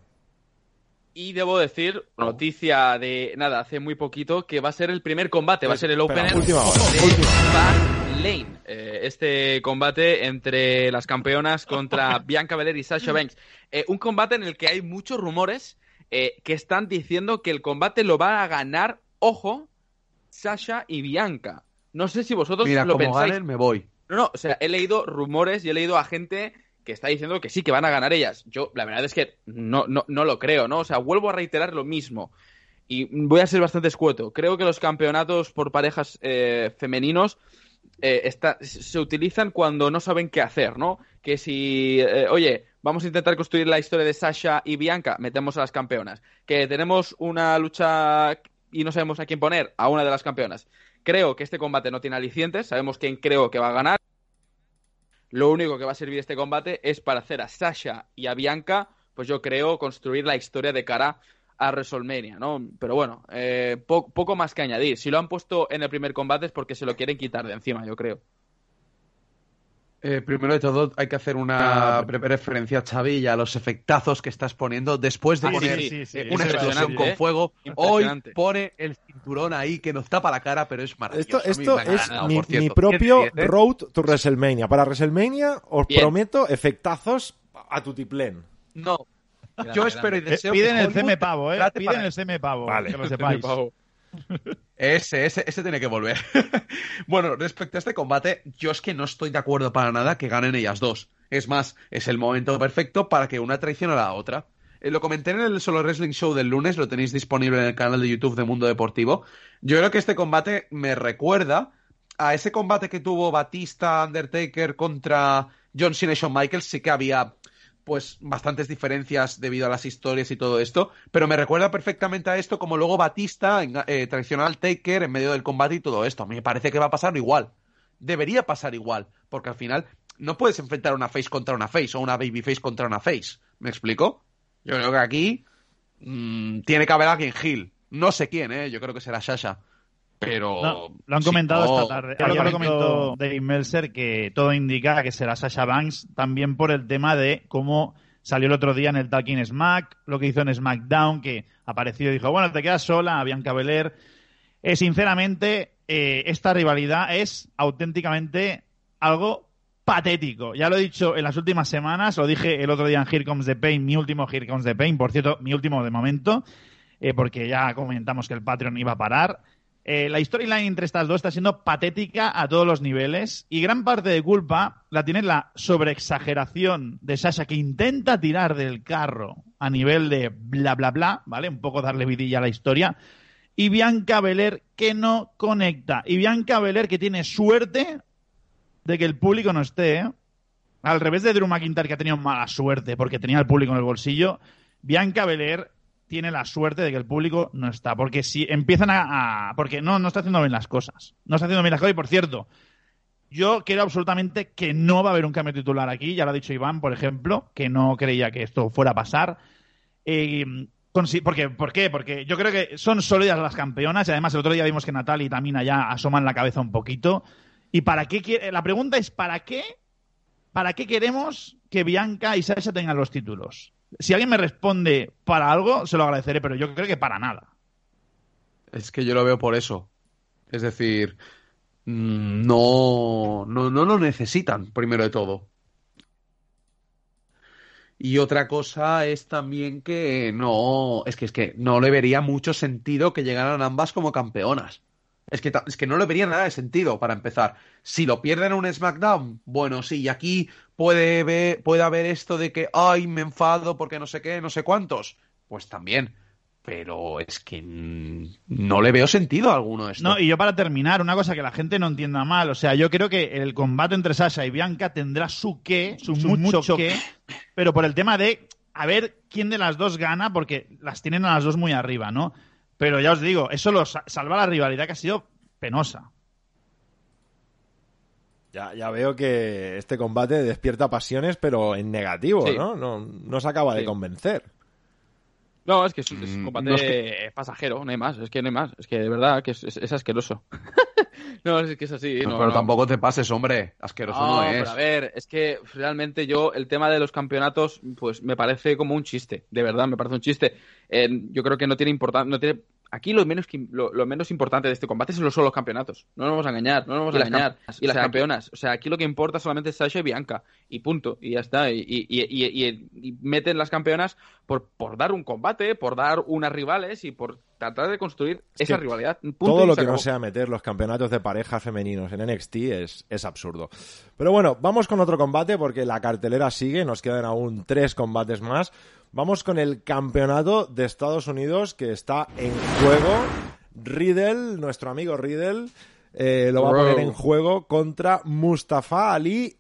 Y debo decir, noticia de nada, hace muy poquito, que va a ser el primer combate, va a ser el opener de última Fastlane. Eh, este combate entre las campeonas contra Bianca Belair y Sasha Banks. Eh, un combate en el que hay muchos rumores eh, que están diciendo que el combate lo va a ganar, ojo, Sasha y Bianca. No sé si vosotros Mira, lo como pensáis. ganen, me voy. No, no, o sea, he leído rumores y he leído a gente que está diciendo que sí, que van a ganar ellas. Yo, la verdad es que no, no, no lo creo, ¿no? O sea, vuelvo a reiterar lo mismo. Y voy a ser bastante escueto. Creo que los campeonatos por parejas eh, femeninos eh, está- se utilizan cuando no saben qué hacer, ¿no? Que si, eh, oye, vamos a intentar construir la historia de Sasha y Bianca, metemos a las campeonas. Que tenemos una lucha y no sabemos a quién poner, a una de las campeonas. Creo que este combate no tiene alicientes, sabemos quién creo que va a ganar. Lo único que va a servir este combate es para hacer a Sasha y a Bianca, pues yo creo, construir la historia de cara a WrestleMania, ¿no? Pero bueno, eh, po- poco más que añadir. Si lo han puesto en el primer combate es porque se lo quieren quitar de encima, yo creo. Eh, primero de todo, hay que hacer una breve referencia, Xavi, y a los efectazos que estás poniendo después de Ah, poner sí, sí, sí, eh, una explosión con ¿eh? fuego. Hoy pone el cinturón ahí que nos tapa la cara, pero es maravilloso. Esto, esto es mi, por cierto. mi propio 10 de 10. Road to WrestleMania. Para WrestleMania os Bien. prometo efectazos a tutiplén. No, Grande, yo espero y grande. Eh, deseo piden que el CM Pavo, ¿eh? Piden el CM Pavo, Vale. que lo sepáis. Ese, ese, ese tiene que volver. bueno, respecto a este combate, yo es que no estoy de acuerdo para nada que ganen ellas dos. Es más, es el momento perfecto para que una traicione a la otra. Eh, lo comenté en el Solo Wrestling Show del lunes, lo tenéis disponible en el canal de YouTube de Mundo Deportivo. Yo creo que este combate me recuerda a ese combate que tuvo Batista Undertaker contra John Cena y Shawn Michaels. Sí que había pues bastantes diferencias debido a las historias y todo esto, pero me recuerda perfectamente a esto como luego Batista eh, traicionó al Taker en medio del combate y todo esto. A mí me parece que va a pasar igual. Debería pasar igual, porque al final no puedes enfrentar una face contra una face o una baby face contra una face. ¿Me explico? Yo creo que aquí mm, tiene que haber alguien heel. No sé quién, ¿eh? Yo creo que será Sasha. Pero... No, lo han si comentado no- esta tarde. Ayer lo lo comentó Dave Meltzer que todo indica que será Sasha Banks también por el tema de cómo salió el otro día en el Talking Smack, lo que hizo en SmackDown, que apareció y dijo, bueno, te quedas sola, Bianca Belair. Eh, sinceramente, eh, esta rivalidad es auténticamente algo patético. Ya lo he dicho en las últimas semanas, lo dije el otro día en Here Comes the Pain, mi último Here Comes the Pain, por cierto, mi último de momento, eh, porque ya comentamos que el Patreon iba a parar. Eh, la storyline entre estas dos está siendo patética a todos los niveles y gran parte de culpa la tiene la sobreexageración de Sasha que intenta tirar del carro a nivel de bla bla bla, ¿vale? Un poco darle vidilla a la historia. Y Bianca Belair que no conecta. Y Bianca Belair que tiene suerte de que el público no esté, ¿eh? al revés de Drew McIntyre que ha tenido mala suerte porque tenía el público en el bolsillo, Bianca Belair tiene la suerte de que el público no está. Porque si empiezan a, porque no, no está haciendo bien las cosas. No está haciendo bien las cosas. Y por cierto, yo creo absolutamente que no va a haber un cambio titular aquí. Ya lo ha dicho Iván, por ejemplo, que no creía que esto fuera a pasar. Eh, porque, ¿Por qué? Porque yo creo que son sólidas las campeonas y además el otro día vimos que Natalia y Tamina ya asoman la cabeza un poquito. ¿Y para qué quiere? La pregunta es ¿para qué? ¿Para qué queremos que Bianca y Sasha tengan los títulos? Si alguien me responde para algo, se lo agradeceré, pero yo creo que para nada. Es que yo lo veo por eso. Es decir, mm, no, no, no lo necesitan, primero de todo. Y otra cosa es también que no, es que es que no le vería mucho sentido que llegaran ambas como campeonas. Es que, es que no le vería nada de sentido para empezar. Si lo pierden en un SmackDown, bueno, sí, y aquí puede, ve- puede haber esto de que, ay, me enfado porque no sé qué, no sé cuántos. Pues también. Pero es que no le veo sentido a alguno de esto. No, y yo para terminar, una cosa que la gente no entienda mal, o sea, yo creo que el combate entre Sasha y Bianca tendrá su qué, su, mucho, qué, pero por el tema de a ver quién de las dos gana, porque las tienen a las dos muy arriba, ¿no? Pero ya os digo, eso lo sa- salva la rivalidad que ha sido penosa. Ya, ya veo que este combate despierta pasiones, pero en negativo, Sí. ¿no? ¿no? No se acaba de convencer. No, es que es, es un Mm, combate no es pasajero, no hay más. Es que no hay más. Es que de verdad que es, asqueroso. no, es que es así. No, no, pero tampoco te pases, hombre. Asqueroso no, No, es. pero a ver, es que realmente yo el tema de los campeonatos, pues me parece como un chiste, de verdad, me parece un chiste. Eh, yo creo que no tiene importancia, no tiene. Aquí lo menos lo, lo menos importante de este combate son los, son los campeonatos. No nos vamos a engañar, no nos vamos Y a engañar. Y las O sea, campeonas. O sea, aquí lo que importa solamente es Sasha y Bianca. Y punto. Y ya está. Y, y- y- y- y meten las campeonas por, por dar un combate, por dar unas rivales y por tratar de construir Es esa rivalidad. Punto Todo lo que no sea meter los campeonatos de pareja femeninos en NXT es, es absurdo. Pero bueno, vamos con otro combate porque la cartelera sigue, nos quedan aún tres combates más. Vamos con el campeonato de Estados Unidos que está en juego. Riddle, nuestro amigo Riddle, eh, lo va a poner en juego contra Mustafa Ali,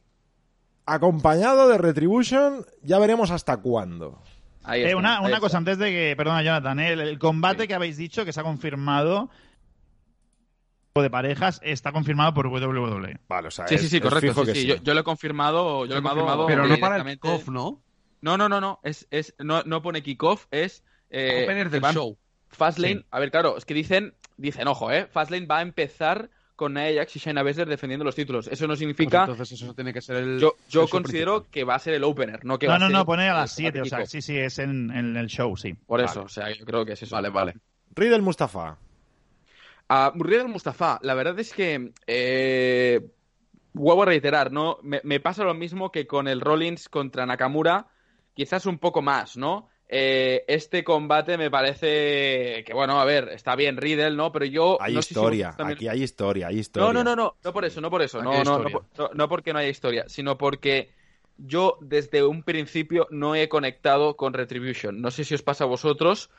acompañado de Retribution. Ya veremos hasta cuándo. Ahí Eh, está, una ahí una está. cosa antes de que, perdona Jonathan, eh, el, el combate que habéis dicho que se ha confirmado de parejas está confirmado por WWE. Vale, o sea, Sí, sí, es- sí, es correcto. sí, sí. Yo, yo lo he confirmado. Yo lo he confirmado Pero no para el kickoff, ¿no? No, no, no, no. Es, es, no, no pone kickoff, es. Eh, Opener del show. Fastlane. Sí. A ver, claro, es que dicen. Dicen, ojo, ¿eh? Fastlane va a empezar con Nia Jax y Shayna Baszler defendiendo los títulos. Eso no Pues significa. entonces eso tiene que ser el. yo yo el show considero principal. que va a ser el opener, no que No, va no, a ser. no, pone a las 7, o sea, sí, sí, es en, en el show, sí. Por Vale. eso, o sea, yo creo que es eso. Vale, vale. Riddle Mustafa. A Riddle Mustafa, la verdad es que eh, vuelvo a reiterar, ¿no? Me, me pasa lo mismo que con el Rollins contra Nakamura, quizás un poco más, ¿no? Eh, este combate me parece que, bueno, a ver, está bien Riddle, ¿no? Pero yo... Hay no sé si historia, también- aquí hay historia, hay historia. No, no, no, no, no por eso, no por eso, no, no, no, no, no porque no haya historia, sino porque yo desde un principio no he conectado con Retribution. No sé si os pasa a vosotros,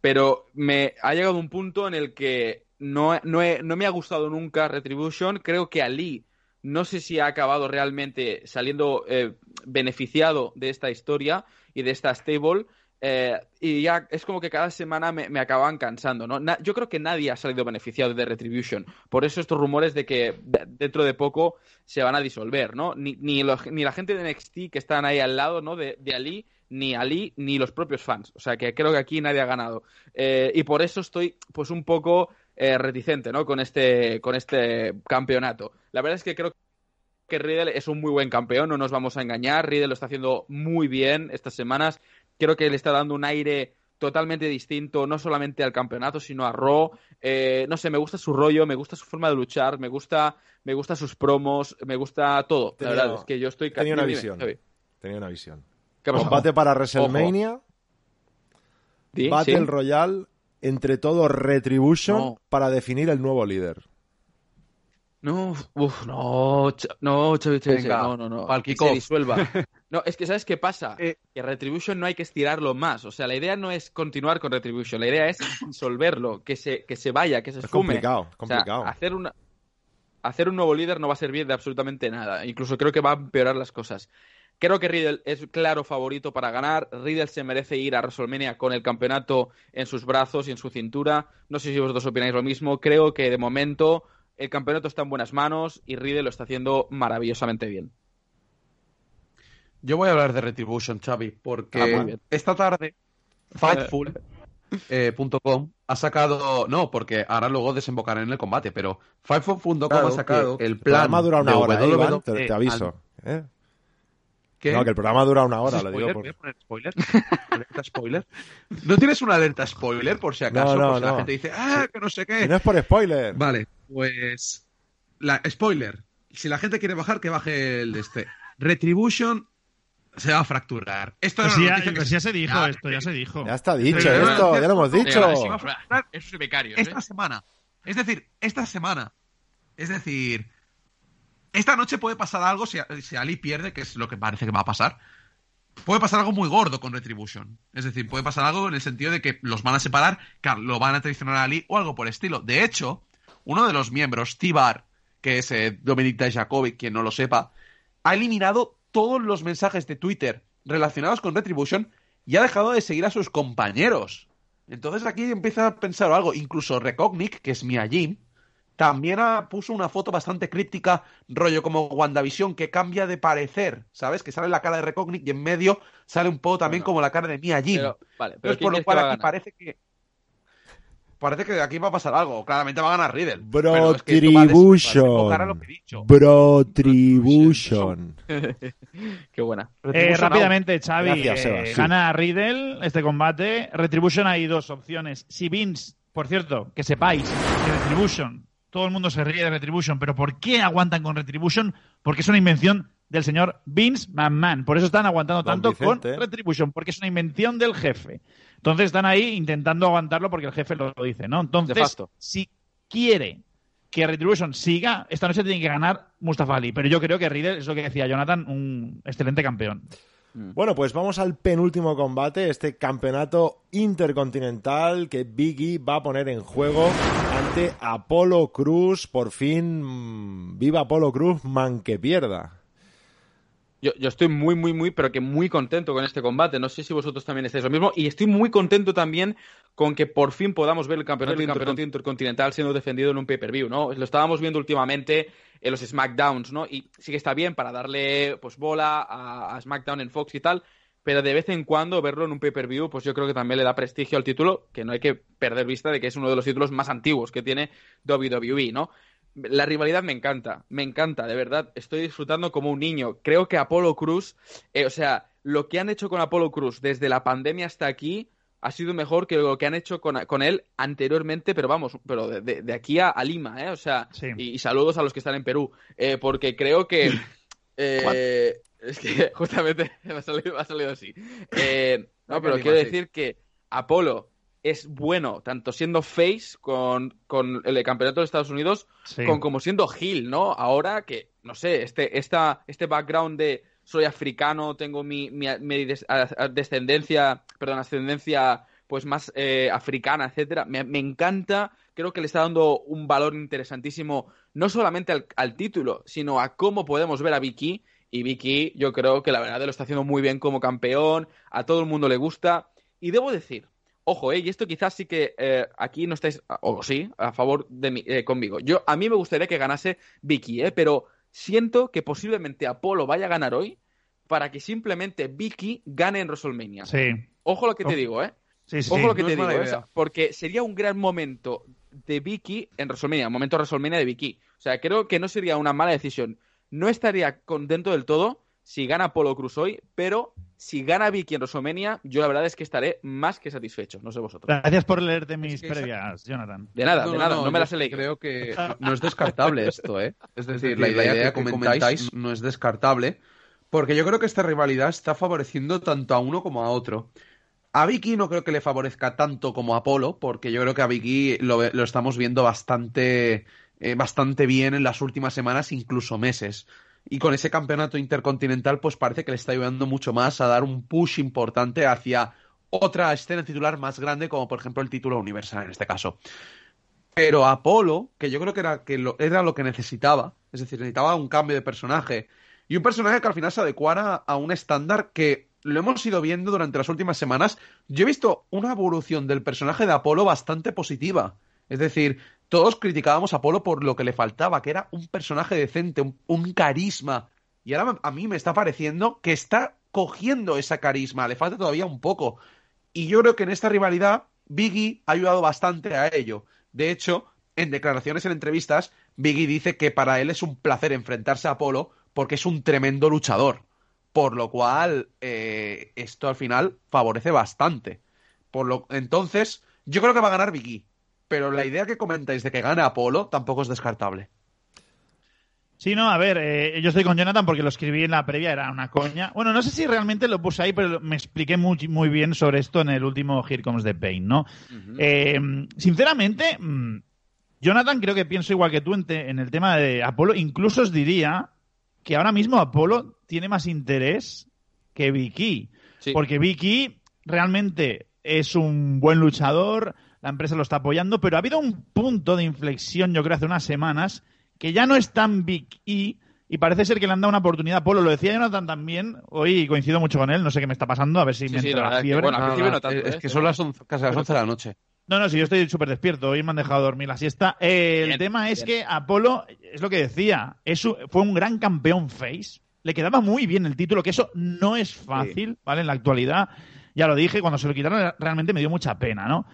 pero me ha llegado un punto en el que no, no, he- no me ha gustado nunca Retribution. Creo que Ali no sé si ha acabado realmente saliendo eh, beneficiado de esta historia y de esta stable. Eh, y ya es como que cada semana me, me acaban cansando, ¿no? Yo creo que nadie ha salido beneficiado de Retribution. Por eso estos rumores de que de- dentro de poco se van a disolver, ¿no? Ni, ni la gente de NXT que están ahí al lado, ¿no? De, de Ali, ni Ali, ni los propios fans. O sea que creo que aquí nadie ha ganado. Eh, y por eso estoy, pues, un poco eh, reticente, ¿no? Con este, con este campeonato. La verdad es que creo que Riddle es un muy buen campeón, no nos vamos a engañar. Riddle lo está haciendo muy bien estas semanas. Creo que le está dando un aire totalmente distinto, no solamente al campeonato, sino a Raw. Eh, no sé, me gusta su rollo, me gusta su forma de luchar, me gusta, me gusta sus promos, me gusta todo. Tenía- la verdad es que yo estoy... tenía una visión. Tenía una visión. Combate para WrestleMania, Di, Battle sí. Royale, entre todo Retribution No. para definir el nuevo líder. No, uf, no, no, Venga, no, no, no, que se disuelva. No, es que ¿sabes qué pasa? Eh. Que Retribution no hay que estirarlo más, o sea, la idea no es continuar con Retribution, la idea es disolverlo, que se, que se vaya, que se Es esfume. complicado, es O sea, complicado. hacer una... hacer un nuevo líder no va a servir de absolutamente nada. Incluso creo que va a empeorar las cosas. Creo que Riddle es claro favorito para ganar. Riddle se merece ir a WrestleMania con el campeonato en sus brazos y en su cintura. No sé si vosotros opináis lo mismo. Creo que de momento el campeonato está en buenas manos y Riddle lo está haciendo maravillosamente bien. Yo voy a hablar de Retribution, Xavi, porque Ah, esta tarde Fightful.com eh, punto com ha sacado, no, porque ahora luego desembocará en el combate, pero Fightful.com Claro, ha sacado el El plan programa dura una de hora, ¿eh, Iván? WWE te, te aviso. ¿eh? ¿Qué? No, que el programa dura una hora, ¿Es lo digo. por- ¿Voy a poner spoiler? ¿Alerta spoiler? ¿No tienes una alerta spoiler por si acaso? No, no, por si no. la gente dice, ah, que no sé qué. No es por spoiler. Vale, pues. La, spoiler. Si la gente quiere bajar, que baje el de este. Retribution se va a fracturar. Esto Pues era ya, que pues ya se dijo Ya, esto, ya se dijo. Ya está dicho Pero- esto, ya lo hemos dicho. Es becario. esta semana. Es decir, esta semana. Es decir, esta noche puede pasar algo si, si Ali pierde, que es lo que parece que va a pasar. Puede pasar algo muy gordo con Retribution. Es decir, puede pasar algo en el sentido de que los van a separar, que lo van a traicionar a Ali o algo por el estilo. De hecho, uno de los miembros, Tibar, que es eh, Dominic Dijakovic, quien no lo sepa, ha eliminado todos los mensajes de Twitter relacionados con Retribution y ha dejado de seguir a sus compañeros. Entonces aquí empieza a pensar algo. Incluso Recognic, que es Mia Jim, también ha- puso una foto bastante críptica, rollo como WandaVision, que cambia de parecer, ¿sabes? Que sale la cara de Recognic y en medio sale un poco también Bueno. como la cara de Mia Jim. Pero, vale, pero Entonces, ¿quién por lo cual aquí parece que. Parece que aquí va a pasar algo. Claramente va a ganar Riddle. Pero es que. Qué buena. Eh, rápidamente, Xavi. Gracias, eh, Sebas, sí. Gana Riddle este combate. Retribution hay dos opciones. Si Vince, por cierto, que sepáis que Retribution, todo el mundo se ríe de Retribution, pero ¿por qué aguantan con Retribution? Porque es una invención del señor Vince McMahon. Por eso están aguantando Don tanto Vicente. con Retribution, porque es una invención del jefe. Entonces están ahí intentando aguantarlo porque el jefe lo dice, ¿no? De Entonces, facto. si quiere que Retribution siga, esta noche tiene que ganar Mustafa Ali. Pero yo creo que Riddle, es lo que decía Jonathan, un excelente campeón. Bueno, pues vamos al penúltimo combate, este campeonato intercontinental que Biggie va a poner en juego ante Apolo Cruz. Por fin, mm, viva Apolo Cruz, man que pierda. Yo, yo estoy muy, muy, muy, pero que muy contento con este combate. No sé si vosotros también estáis lo mismo. Y estoy muy contento también con que por fin podamos ver el campeonato, El campeonato intercon- intercontinental siendo defendido en un pay-per-view, ¿no? Lo estábamos viendo últimamente en los SmackDowns, ¿no? Y sí que está bien para darle pues bola a, a SmackDown en Fox y tal, pero de vez en cuando verlo en un pay-per-view, pues yo creo que también le da prestigio al título, que no hay que perder vista de que es uno de los títulos más antiguos que tiene WWE, ¿no? La rivalidad me encanta, me encanta, de verdad. Estoy disfrutando como un niño. Creo que Apolo Cruz, eh, o sea, lo que han hecho con Apolo Cruz desde la pandemia hasta aquí ha sido mejor que lo que han hecho con, con él anteriormente, pero vamos, pero de, de- de aquí a, a Lima, ¿eh? O sea, Sí. y, y saludos a los que están en Perú, eh, porque creo que... eh, es que justamente me ha salido, me ha salido así. No, pero quiero decir que Apolo es bueno tanto siendo face con, con el campeonato de Estados Unidos Sí. con como siendo Gil, ¿no? Ahora que, no sé, este, esta, este background de soy africano, tengo mi, mi, des- descendencia, perdón, ascendencia pues más eh, africana, etcétera, me, me encanta, creo que le está dando un valor interesantísimo, no solamente al, al título, sino a cómo podemos ver a Vicky, y Vicky yo creo que la verdad lo está haciendo muy bien como campeón, a todo el mundo le gusta, y debo decir, Ojo, eh, y esto quizás sí que eh, aquí no estáis, o sí, a favor de mí, eh, conmigo. Yo, a mí me gustaría que ganase Vicky, eh, pero siento que posiblemente Apolo vaya a ganar hoy para que simplemente Vicky gane en WrestleMania. Sí, Ojo lo que te digo, ¿eh? sí, sí. Ojo sí. lo que no te digo, ¿eh? Porque sería un gran momento de Vicky en WrestleMania, un momento de WrestleMania de Vicky. O sea, creo que no sería una mala decisión. No estaría contento del todo si gana Apolo Cruz hoy, pero si gana Vicky en WrestleMania, yo la verdad es que estaré más que satisfecho. No sé vosotros. Gracias por leerte mis que esa- previas, Jonathan. De nada, de nada, no, me las he leído. Creo que no es descartable esto, ¿eh? Es decir, la idea, que comentáis no es descartable, porque yo creo que esta rivalidad está favoreciendo tanto a uno como a otro. A Vicky no creo que le favorezca tanto como a Apolo, porque yo creo que a Vicky lo estamos viendo bastante, eh, bastante bien en las últimas semanas, incluso meses. Y con ese campeonato intercontinental, pues parece que le está ayudando mucho más a dar un push importante hacia otra escena titular más grande, como por ejemplo el título universal en este caso. Pero Apolo, que yo creo que era, que lo, era lo que necesitaba, es decir, necesitaba un cambio de personaje y un personaje que al final se adecuara a un estándar que lo hemos ido viendo durante las últimas semanas. Yo he visto una evolución del personaje de Apolo bastante positiva. Es decir, todos criticábamos a Apolo por lo que le faltaba, que era un personaje decente, un, carisma. Y ahora a mí me está pareciendo que está cogiendo esa carisma, le falta todavía un poco. Y yo creo que en esta rivalidad Biggie ha ayudado bastante a ello. De hecho, en declaraciones en entrevistas, Biggie dice que para él es un placer enfrentarse a Apolo porque es un tremendo luchador. Por lo cual, eh, esto al final favorece bastante. Por lo, entonces, yo creo que va a ganar Biggie. Pero la idea que comentáis de que gane Apolo tampoco es descartable. Sí, no, a ver, eh, yo estoy con Jonathan porque lo escribí en la previa, era una coña. Bueno, no sé si realmente lo puse ahí, pero me expliqué muy, muy bien sobre esto en el último Here Comes the Pain, ¿no? eh, sinceramente, mm, Jonathan creo que pienso igual que tú en, te- en el tema de Apolo. Incluso os diría que ahora mismo Apolo tiene más interés que Vicky. Sí. Porque Vicky realmente es un buen luchador, la empresa lo está apoyando, pero ha habido un punto de inflexión, yo creo, hace unas semanas, que ya no es tan Vicky y parece ser que le han dado una oportunidad a Apolo. Lo decía Jonathan también, hoy coincido mucho con él, no sé qué me está pasando, a ver si Sí, me sí, entra la la verdad es que, fiebre. bueno, No, principio no, no tanto, es ¿eh? que son las 11 casi las 11 de la noche. No, no, sí, yo estoy súper despierto. Hoy me han dejado dormir la siesta. Eh, el tema es bien. que Apolo, es lo que decía, es fue un gran campeón face. Le quedaba muy bien el título, que eso no es fácil, ¿vale? En la actualidad, ya lo dije, cuando se lo quitaron realmente me dio mucha pena, ¿no?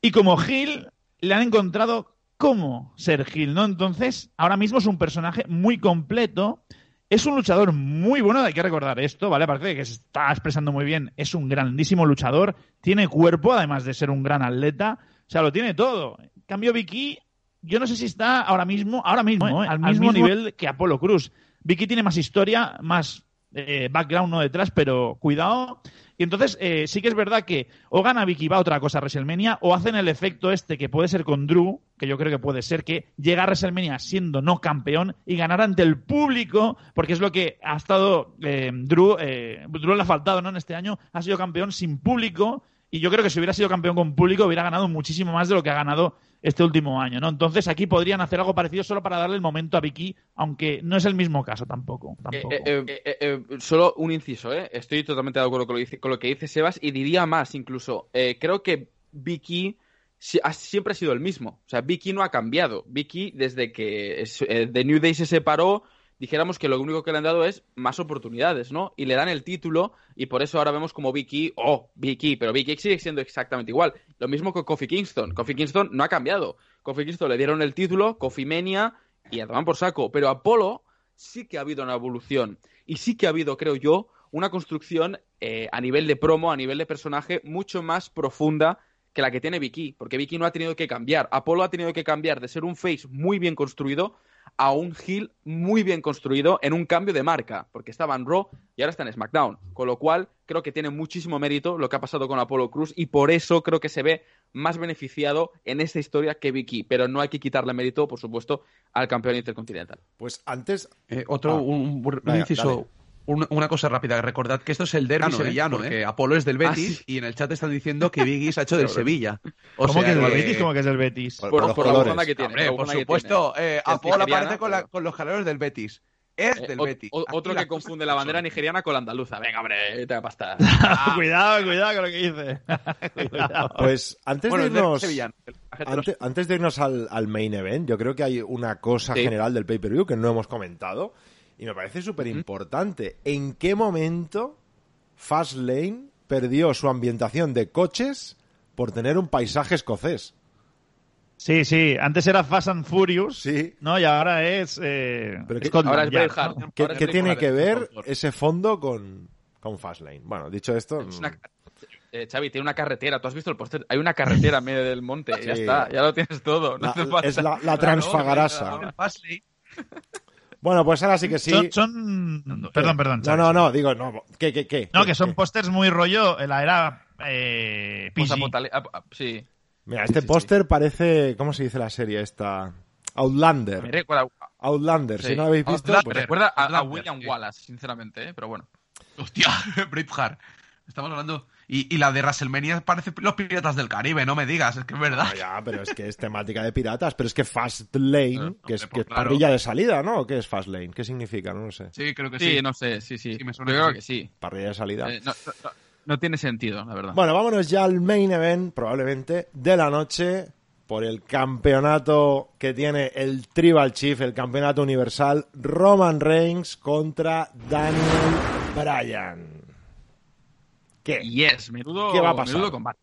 Y como Gil, le han encontrado cómo ser Gil, ¿no? Entonces, ahora mismo es un personaje muy completo. Es un luchador muy bueno, hay que recordar esto, ¿vale? Aparte de que se está expresando muy bien, es un grandísimo luchador, tiene cuerpo, además de ser un gran atleta, o sea, lo tiene todo. En cambio, Vicky, yo no sé si está ahora mismo, ahora mismo, ¿eh? al, mismo nivel que Apolo Cruz. Vicky tiene más historia, más eh, background no detrás, pero cuidado. Y entonces eh, sí que es verdad que o gana Vicky va otra cosa a WrestleMania o hacen el efecto este que puede ser con Drew, que yo creo que puede ser que llega a WrestleMania siendo no campeón y ganar ante el público, porque es lo que ha estado eh, Drew, eh, Drew le ha faltado ¿no? en este año, ha sido campeón sin público y yo creo que si hubiera sido campeón con público hubiera ganado muchísimo más de lo que ha ganado este último año, ¿no? Entonces aquí podrían hacer algo parecido solo para darle el momento a Vicky, aunque no es el mismo caso tampoco. tampoco. Eh, eh, eh, solo un inciso, ¿eh? Estoy totalmente de acuerdo con lo, que dice, con lo que dice Sebas y diría más incluso. Creo que Vicky siempre ha sido el mismo. O sea, Vicky no ha cambiado. Vicky, desde que The New Day se separó, dijéramos que lo único que le han dado es más oportunidades, ¿no? Y le dan el título y por eso ahora vemos como Vicky, oh, Vicky, pero Vicky sigue siendo exactamente igual. Lo mismo con Kofi Kingston. Kofi Kingston no ha cambiado. Kofi Kingston le dieron el título, Kofi Mania y a tomar por saco. Pero Apolo sí que ha habido una evolución y sí que ha habido, creo yo, una construcción eh, a nivel de promo, a nivel de personaje, mucho más profunda que la que tiene Vicky, porque Vicky no ha tenido que cambiar. Apolo ha tenido que cambiar de ser un face muy bien construido a un heel muy bien construido en un cambio de marca, porque estaba en Raw y ahora está en SmackDown. Con lo cual, creo que tiene muchísimo mérito lo que ha pasado con Apolo Cruz y por eso creo que se ve más beneficiado en esta historia que Vicky. Pero no hay que quitarle mérito, por supuesto, al campeón intercontinental. Pues antes. Eh, otro, Ah. un, inciso, una, cosa rápida. Recordad que esto es el derbi Sevillano, ¿eh? sevillano, Porque porque Apolo es del Ah, Betis sí. y en el chat están diciendo que Biggie se ha hecho del Sevilla. O ¿Cómo sea que es del Betis? ¿Cómo que es del Betis? Por- Por, los por la bufanda que tiene. Hombre, por supuesto, eh, Apolo aparece con, la- con los jalores del Betis. Es del Eh, o- Betis. o- otro que confunde la bandera son. nigeriana con la andaluza. Venga, hombre, te va a pastar. cuidado, cuidado con lo que dice. Pues antes Bueno, de irnos. antes de irnos al, al main event, yo creo que hay una cosa Sí. general del pay-per-view que no hemos comentado y me parece súper importante. ¿En qué momento Fastlane perdió su ambientación de coches por tener un paisaje escocés? Sí, sí, antes era Fast and Furious, Sí. ¿no? Y ahora es... Eh, Pero qué- Ahora es Yard, Braveheart. ¿no? ¿Qué, Ahora es qué tiene que ver ese fondo con, con Fastlane? Bueno, dicho esto, Es una- eh, Xavi, tiene una carretera. ¿Tú has visto el póster? Hay una carretera en medio del monte. Ya está, ya lo tienes todo. No la- hace falta. es la, transfagarasa. Bueno, pues ahora sí que sí. Son, son- Perdón, perdón. No, no, no, digo, no. ¿Qué, qué, qué? No, ¿Qué, que son pósters muy rollo en la era eh, Sí. Mira, este sí, sí. póster parece. ¿Cómo se dice la serie esta? Outlander. Me recuerda, Outlander, si no lo habéis visto. Outlander. pues- recuerda a, a William sí. Wallace, sinceramente, ¿eh? pero bueno. Hostia, Braveheart. Estamos hablando. Y, y la de WrestleMania parece los Piratas del Caribe, no me digas, es que es verdad. Ah, ya, pero es que es temática de piratas. Pero es que Fast Lane, que es, que pues claro. parrilla de salida, ¿no? ¿O ¿Qué es Fast Lane? ¿Qué significa? No lo sé. Sí, creo que Sí, sí. no sé, sí, sí. Sí, me suena Yo que sí. que sí. Parrilla de salida. Eh, no- no tiene sentido, la verdad. Bueno, vámonos ya al main event, probablemente, de la noche, por el campeonato que tiene el Tribal Chief, el campeonato universal, Roman Reigns contra Daniel Bryan. ¿Qué? Yes, menudo, ¿Qué va a pasar? menudo combate.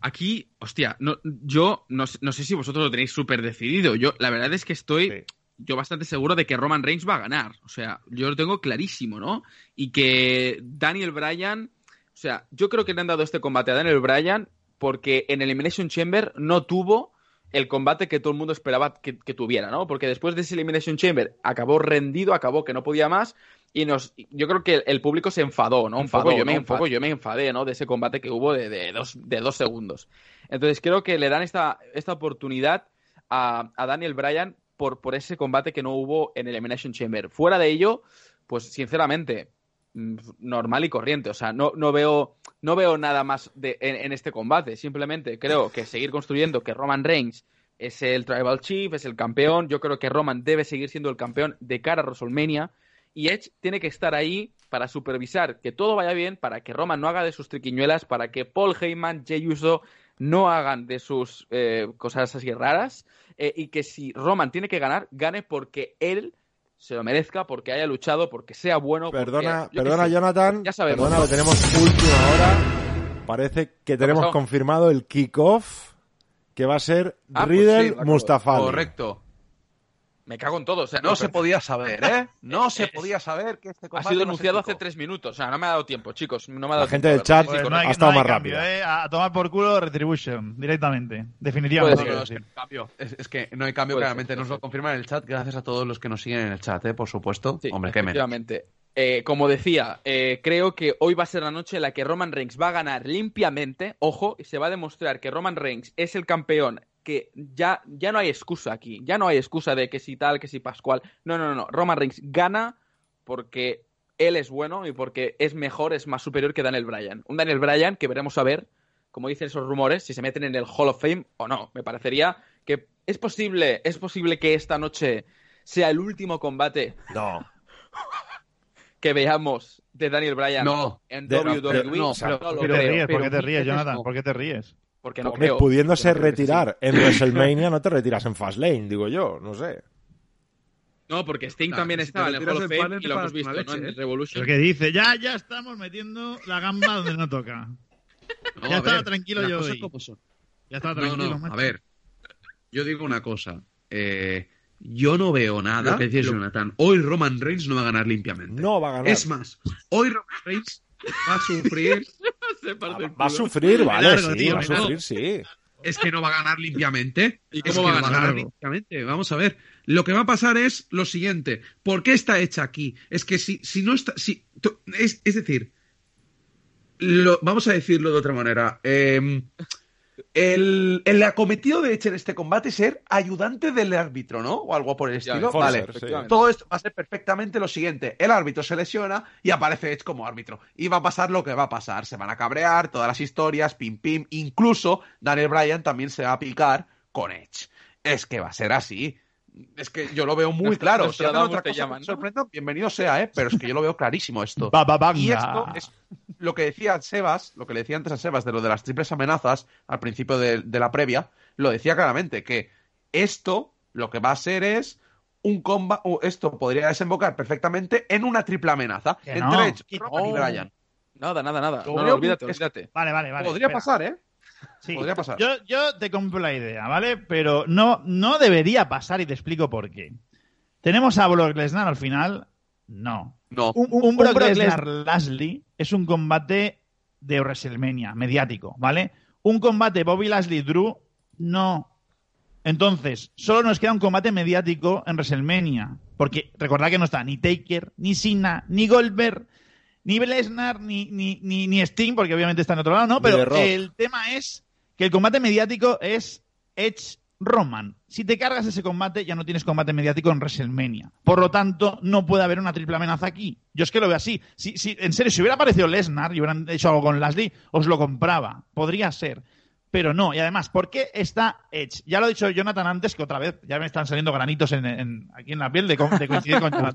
Aquí, hostia, no, yo no, sé- no sé si vosotros lo tenéis súper decidido. Yo, la verdad es que estoy Sí. yo bastante seguro de que Roman Reigns va a ganar. O sea, yo lo tengo clarísimo, ¿no? Y que Daniel Bryan, o sea, yo creo que le han dado este combate a Daniel Bryan porque en Elimination Chamber no tuvo el combate que todo el mundo esperaba que, que tuviera, ¿no? Porque después de ese Elimination Chamber acabó rendido, acabó que no podía más y nos, yo creo que el, público se enfadó, ¿no? Un Enfadó, poco, yo me, ¿no? un poco yo me enfadé, ¿no? De ese combate que hubo de, de dos, de dos segundos. Entonces creo que le dan esta, esta oportunidad a, a Daniel Bryan por, por ese combate que no hubo en Elimination Chamber. Fuera de ello, pues sinceramente, mm, normal y corriente. O sea, no, no, veo, no veo nada más de, en, en este combate. Simplemente creo que seguir construyendo que Roman Reigns es el Tribal Chief, es el campeón. Yo creo que Roman debe seguir siendo el campeón de cara a WrestleMania. Y Edge tiene que estar ahí para supervisar que todo vaya bien, para que Roman no haga de sus triquiñuelas, para que Paul Heyman, Jey Uso no hagan de sus eh, cosas así raras. eh, y que si Roman tiene que ganar, gane porque él se lo merezca, porque haya luchado, porque sea bueno. Perdona, perdona. Jonathan. Ya sabemos. Perdona, lo tenemos última hora. Parece que tenemos confirmado el kickoff que va a ser Ah, pues Riddle sí, Mustafa. Correcto. Me cago en todo. O sea, No se podía saber, ¿eh? No se podía saber que este Ha combate sido no se anunciado hace tres minutos. O sea, no me ha dado tiempo, chicos. No me ha La dado gente tiempo, del chat. Pues no hay, ha estado no más cambio, rápida. ¿eh? A tomar por culo Retribution, directamente. Definitivamente. ser, No, no, sí. es que cambio. Es, es que no hay cambio, Puede claramente. ser, Nos lo confirman en el chat. Gracias a todos los que nos siguen en el chat, ¿eh? Por supuesto. Sí, Hombre, qué. Eh, como decía, eh, creo que hoy va a ser la noche en la que Roman Reigns va a ganar limpiamente. Ojo, y se va a demostrar que Roman Reigns es el campeón. Que ya, ya no hay excusa aquí. Ya no hay excusa de que si tal, que si Pascual. No, no, no, no. Roman Reigns gana porque él es bueno y porque es mejor, es más superior que Daniel Bryan. Un Daniel Bryan que veremos a ver, como dicen esos rumores, si se meten en el Hall of Fame o no. Me parecería que es posible, es posible que esta noche sea el último combate No. que veamos de Daniel Bryan No. en De- WWE. pero- no, No pero- lo ¿Por qué creo, te ríes? ¿Por pero qué te ríes, Jonathan? no, ¿Por qué te ríes? Porque no Hombre, creo. pudiéndose Porque no creo que sí. retirar en WrestleMania, no te retiras en Fastlane, digo yo, no sé. No, porque Sting Claro, también si estaba en el Hall of Fame y lo hemos visto en ¿eh? el Revolution. Lo que dice, ya, ya estamos metiendo la gamba donde no toca. No, Ya estaba ver, tranquilo yo hoy. Ya estaba No, tranquilo, no, macho. a ver. Yo digo una cosa. Eh, yo no veo nada. Lo que decía Jonathan. Hoy Roman Reigns no va a ganar limpiamente. No va a ganar. Es más, hoy Roman Reigns va a sufrir. Va a sufrir, vale, largo, sí, tío, va a sufrir, sí. es que no va a ganar limpiamente. ¿Y Es cómo que va a ganar? limpiamente. Vamos a ver. Lo que va a pasar es lo siguiente. ¿Por qué está hecha aquí? Es que si, si no está. Si, es, es decir. lo- vamos a decirlo de otra manera. Eh, el, el acometido de Edge en este combate es ser ayudante del árbitro, ¿no? O algo por el Ya, estilo. enforcer, Vale. sí. Todo esto va a ser perfectamente lo siguiente. El árbitro se lesiona y aparece Edge como árbitro. Y va a pasar lo que va a pasar. Se van a cabrear todas las historias, pim pim. Incluso Daniel Bryan también se va a picar con Edge. Es que va a ser así. Es que yo lo veo muy claro. Si hacen Nostradamus otra te cosa llaman, que ¿no? sorprenda, bienvenido sea, ¿eh? Pero es que yo lo veo clarísimo esto. Ba, ba, banga. Y esto es lo que decía Sebas, lo que le decía antes a Sebas de lo de las triples amenazas al principio de, de la previa, lo decía claramente, que esto lo que va a ser es un combate, esto podría desembocar perfectamente en una triple amenaza Que entre no, Edge, y no. Bryan. Nada, nada, nada. No, olvídate, olvídate. Vale, vale, vale. Podría espera. pasar, ¿eh? Sí. Podría pasar. Yo, yo te compro la idea, ¿vale? Pero no, no debería pasar y te explico por qué. ¿Tenemos a Brock Lesnar al final? No. No. Un, un Brock Lesnar-Lashley es un combate de WrestleMania, mediático, ¿vale? Un combate Bobby Lashley-Drew, no. Entonces, solo nos queda un combate mediático en WrestleMania. Porque recordad que no está ni Taker, ni Cena, ni Goldberg, ni Lesnar, ni, ni, ni, ni Sting, porque obviamente está en otro lado, ¿no? Pero el tema es que el combate mediático es Edge Roman, si te cargas ese combate, ya no tienes combate mediático en WrestleMania. Por lo tanto, no puede haber una triple amenaza aquí. Yo es que lo veo así. Si, si, en serio, si hubiera aparecido Lesnar y hubieran hecho algo con Lashley, os lo compraba. Podría ser. Pero no. Y además, ¿por qué está Edge? Ya lo ha dicho Jonathan antes, que otra vez ya me están saliendo granitos en, en- aquí en la piel de, de coincidir con Jonathan.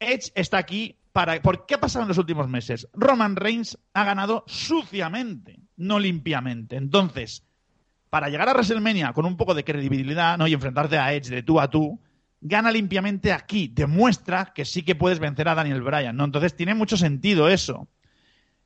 Edge está aquí ¿Por qué ha pasado en los últimos meses? Roman Reigns ha ganado suciamente, no limpiamente. Entonces, para llegar a WrestleMania con un poco de credibilidad ¿no? y enfrentarte a Edge de tú a tú, gana limpiamente aquí. Demuestra que sí que puedes vencer a Daniel Bryan. ¿no? Entonces, tiene mucho sentido eso.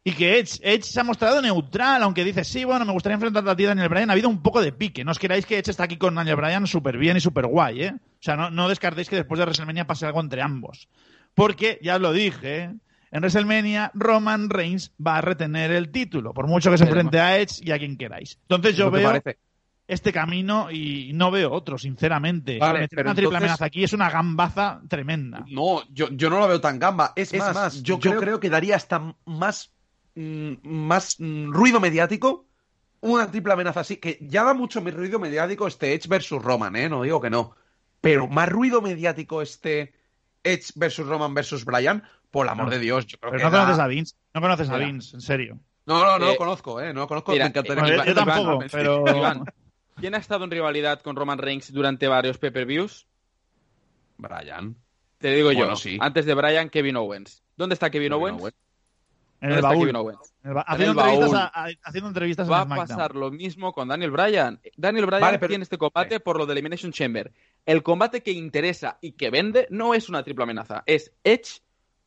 Y que Edge, Edge se ha mostrado neutral, aunque dice, sí, bueno, me gustaría enfrentarte a ti, Daniel Bryan. Ha habido un poco de pique. No os queráis que Edge está aquí con Daniel Bryan súper bien y súper guay, ¿eh? O sea, no, no descartéis que después de WrestleMania pase algo entre ambos. Porque, ya os lo dije, ¿eh? en WrestleMania Roman Reigns va a retener el título, por mucho que se enfrente a Edge y a quien queráis. Entonces yo ¿No te veo parece? este camino y no veo otro, sinceramente. Vale, Meter pero una triple entonces- amenaza aquí es una gambaza tremenda. No, yo, yo no lo veo tan gamba. Es, Es más, más, yo, yo creo, creo que daría hasta más, mm, más mm, ruido mediático una triple amenaza así, que ya da mucho mi ruido mediático este Edge versus Roman, ¿eh? No digo que no. Pero más ruido mediático este Edge versus Roman versus Bryan, por el amor No. de Dios. Yo creo Pero que no conoces a Vince, no conoces a. Vince, en serio. No, no, no Eh, lo conozco, ¿eh? No lo conozco. mira, me encantaría. Bueno, yo, Iván, yo Iván, tampoco, Iván, pero... Iván, ¿quién ha estado en rivalidad con Roman Reigns durante varios pay-per-views? Bryan. Te digo yo, sí. antes de Bryan, Kevin Owens. ¿Dónde está Kevin, Kevin Owens? Owens. En ¿Dónde el baúl. En el ba- En Haciendo el entrevistas, baúl. a- a- haciendo entrevistas Va a en pasar lo mismo con Daniel Bryan. Daniel Bryan Vale, pero- tiene este combate por lo de Elimination Chamber. El combate que interesa y que vende no es una triple amenaza, es Edge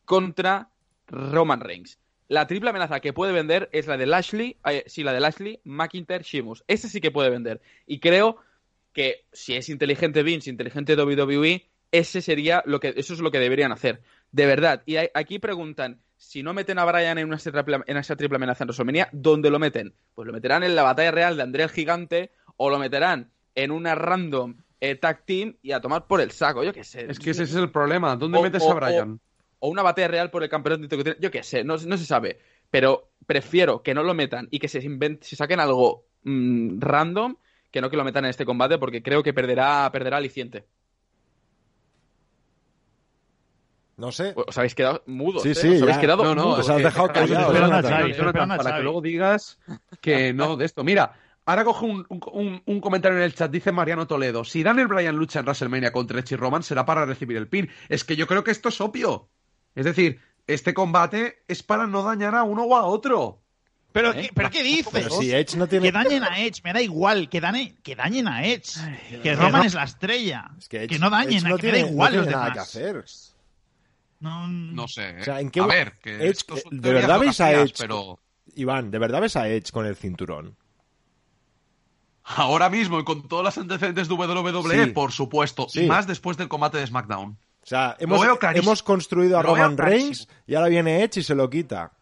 contra Roman Reigns. La triple amenaza que puede vender es la de Lashley, eh, sí, la de Lashley, McIntyre, Sheamus. Ese sí que puede vender. Y creo que si es inteligente Vince, inteligente WWE, ese sería lo que, eso es lo que deberían hacer. De verdad. Y hay- aquí preguntan, si no meten a Bryan en, una triple, en esa triple amenaza en WrestleMania, ¿dónde lo meten? Pues lo meterán en la batalla real de André el Gigante o lo meterán en una random eh, tag team y a tomar por el saco, yo qué sé. Es que ese es el problema. ¿Dónde O- metes o- a Bryan? o una batalla real por el campeonato que tiene- yo qué sé, no, no se sabe. Pero prefiero que no lo metan y que se, se saquen algo mm, random que no que lo metan en este combate porque creo que perderá, perderá aliciente. No sé. Os habéis quedado mudos, Sí, ¿eh? sí, Os habéis ya. quedado No, no, mudos. os has que- dejado callado, para que luego digas que no de esto. Mira, ahora cojo un, un- un comentario en el chat, dice Mariano Toledo. Si Daniel Bryan lucha en WrestleMania contra Edge y Roman, será para recibir el pin. Es que yo creo que esto es obvio. Es decir, este combate es para no dañar a uno o a otro. ¿Pero, ¿Eh? qué, ¿pero qué dices? Pero si Edge no Que dañen a Edge, me da igual, que, dane- que dañen a Edge. que Roman es la estrella. Es que, no dañen, Edge a no que me tiene, da igual no los tiene nada demás. que hacer. No, No sé. ¿eh? O sea, ¿en qué a ver, que Edge- esto son ¿de verdad veis a Edge? Pero Iván, ¿de verdad ves a Edge con el cinturón? ahora mismo y con todas las antecedentes de WWE, Sí. por supuesto. Sí. Y más después del combate de SmackDown. O sea, hemos, hemos construido a Lo Roman. Reigns y ahora viene Edge y se lo quita.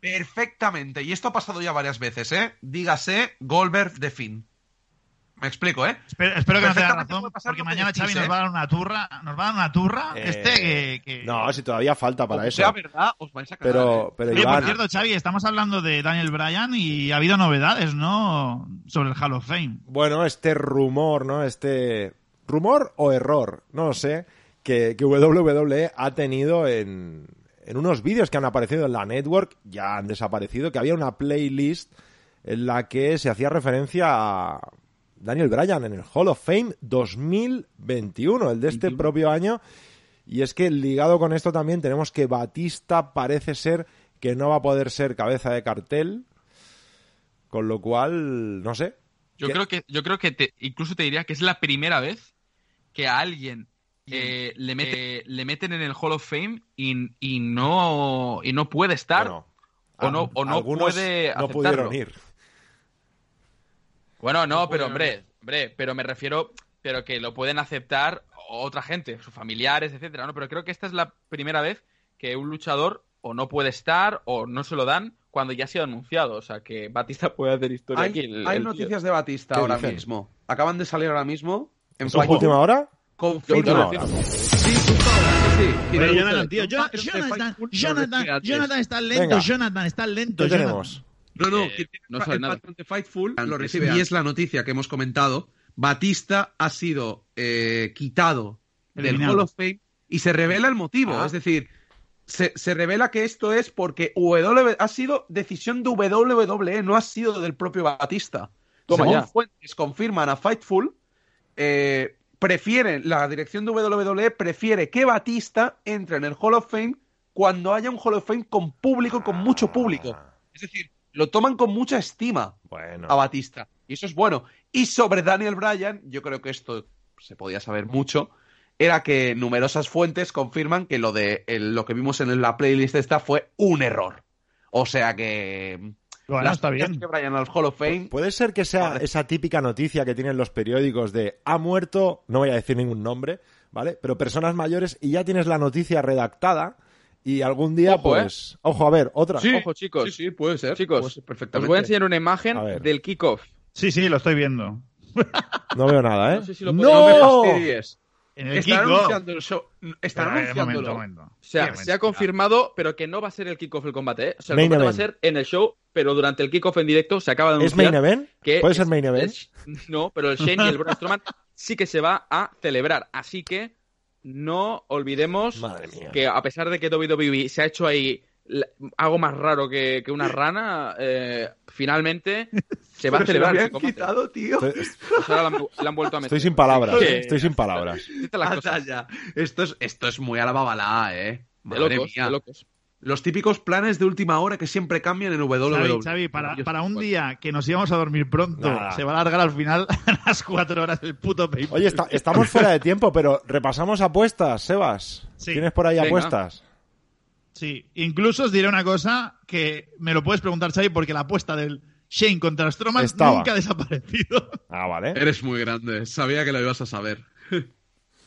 Perfectamente. Y esto ha pasado ya varias veces, ¿eh? Dígase Goldberg de Finn. Me explico, ¿eh? Espero, espero que no tenga Perfectamente razón, porque mañana Xavi nos ¿eh? va a dar una turra, nos va a dar una turra Eh, que esté que... que- No, si todavía falta para eso. sea verdad, os vais a cagar, Pero, ¿eh? pero Oye, Iván, por cierto, Xavi, estamos hablando de Daniel Bryan y ha habido novedades, ¿no? Sobre el Hall of Fame. bueno, este rumor, ¿no? Este rumor o error, no lo sé, que, que WWE ha tenido en, en unos vídeos que han aparecido en la network, ya han desaparecido, que había una playlist en la que se hacía referencia a Daniel Bryan en el Hall of Fame 2021, el de este propio año. Y es que ligado con esto también tenemos que Batista parece ser que no va a poder ser cabeza de cartel, con lo cual, no sé. Yo ¿Qué? creo que, yo creo que te- incluso te diría que es la primera vez que a alguien eh, le, mete- le meten en el Hall of Fame y, y no y no puede estar Bueno, o no, o no algunos puede no aceptarlo. pudieron ir. Bueno, no, pero hombre, hombre, pero me refiero, pero que lo pueden aceptar otra gente, sus familiares, etcétera, ¿no? Pero creo que esta es la primera vez que un luchador o no puede estar o no se lo dan cuando ya ha sido anunciado. O sea, que Batista puede hacer historia Hay, aquí. el- hay el tío. noticias de Batista ¿Qué ahora dicen? mismo. Acaban de salir ahora mismo. En ¿Eso es Fight- última hora? Confirma. Jonathan, tío, Jonathan, Jonathan. Jonathan está lento, Venga. Jonathan está lento. ¿Qué Jonathan. No, no, Eh, que tiene no el sabe nada. patrón de Fightful Lo recibe y es la noticia que hemos comentado. Batista ha sido eh, quitado del. Hall of Fame y se revela el motivo. Ah. Es decir, se, se revela que esto es porque W ha sido decisión de WWE, no ha sido del propio Batista. Toma Según ya. fuentes confirman a Fightful, eh, prefieren, la dirección de WWE prefiere que Batista entre en el Hall of Fame cuando haya un Hall of Fame con público, con mucho público. Ah, Es decir, lo toman con mucha estima Bueno. a Batista. Y eso es bueno. Y sobre Daniel Bryan, yo creo que esto se podía saber mucho, era que numerosas fuentes confirman que lo de el- lo que vimos en la playlist esta fue un error. O sea que Bueno, las está bien. que Bryan al Hall of Fame Puede ser que sea Vale. esa típica noticia que tienen los periódicos de ha muerto, no voy a decir ningún nombre, ¿vale? Pero personas mayores y ya tienes la noticia redactada y algún día, Ojo, ¿eh? pues. Ojo, a ver, otra. Sí, Ojo, chicos. Sí, sí, puede ser. Chicos, puede ser Os voy a enseñar una imagen del kickoff. Sí, sí, lo estoy viendo. No veo nada, ¿eh? No sé si lo No podemos me fastidies. En el Están kickoff. anunciando el show. Están Pero, eh, anunciándolo. momento, momento. O sea, Sí, se ha confirmado, pero que no va a ser el kickoff el combate. ¿eh? O sea, el Main combate va a ser en el show, pero durante el kickoff en directo se acaba de ¿Es anunciar main event? que ¿Puede ser es- main event? es- no, pero el Shane y el Braun Strowman sí que se va a celebrar. Así que no olvidemos Madre mía. que a pesar de que WWE se ha hecho ahí algo más raro que, que una rana, eh, finalmente se va a Pero se lo celebrar. habían quitado, tío. Estoy, ahora la han, la han vuelto a meter. estoy sin palabras, Sí. ¿eh? estoy sin palabras. Esto es, esto es muy a la babalá, eh. De Madre locos, mía. de locos. Los típicos planes de última hora que siempre cambian en WWE. Xavi, Xavi, para, para un día que nos íbamos a dormir pronto, Nada. se va a alargar al final a las cuatro horas el puto pay Oye, está- estamos fuera de tiempo, pero repasamos apuestas, Sebas. Sí. ¿Tienes por ahí Venga. apuestas? Sí, incluso os diré una cosa que me lo puedes preguntar, Xavi, porque la apuesta del Shane contra Strowman Estaba. nunca ha desaparecido. Ah, vale. Eres muy grande. Sabía que lo ibas a saber.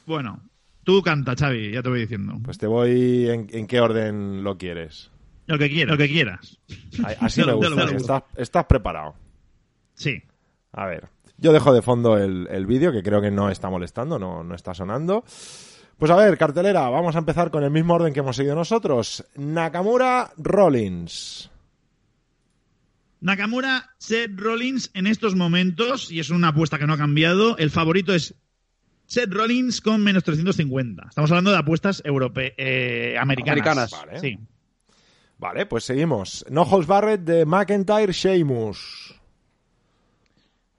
Bueno, tú canta, Xavi, ya te voy diciendo. Pues te voy en, en qué orden lo quieres. Lo que quieras, lo que quieras. Así me lo- gusta. lo. Estás, estás preparado. Sí. A ver, yo dejo de fondo el, el vídeo que creo que no está molestando, no, no está sonando. Pues a ver, cartelera, vamos a empezar con el mismo orden que hemos seguido nosotros. Nakamura Rollins. Nakamura, Seth Rollins en estos momentos, y es una apuesta que no ha cambiado, el favorito es Seth Rollins con menos 350. Estamos hablando de apuestas europe eh, americanas. Americanas. Vale. Sí. Vale, pues seguimos. No Holds Barrett de McIntyre Sheamus.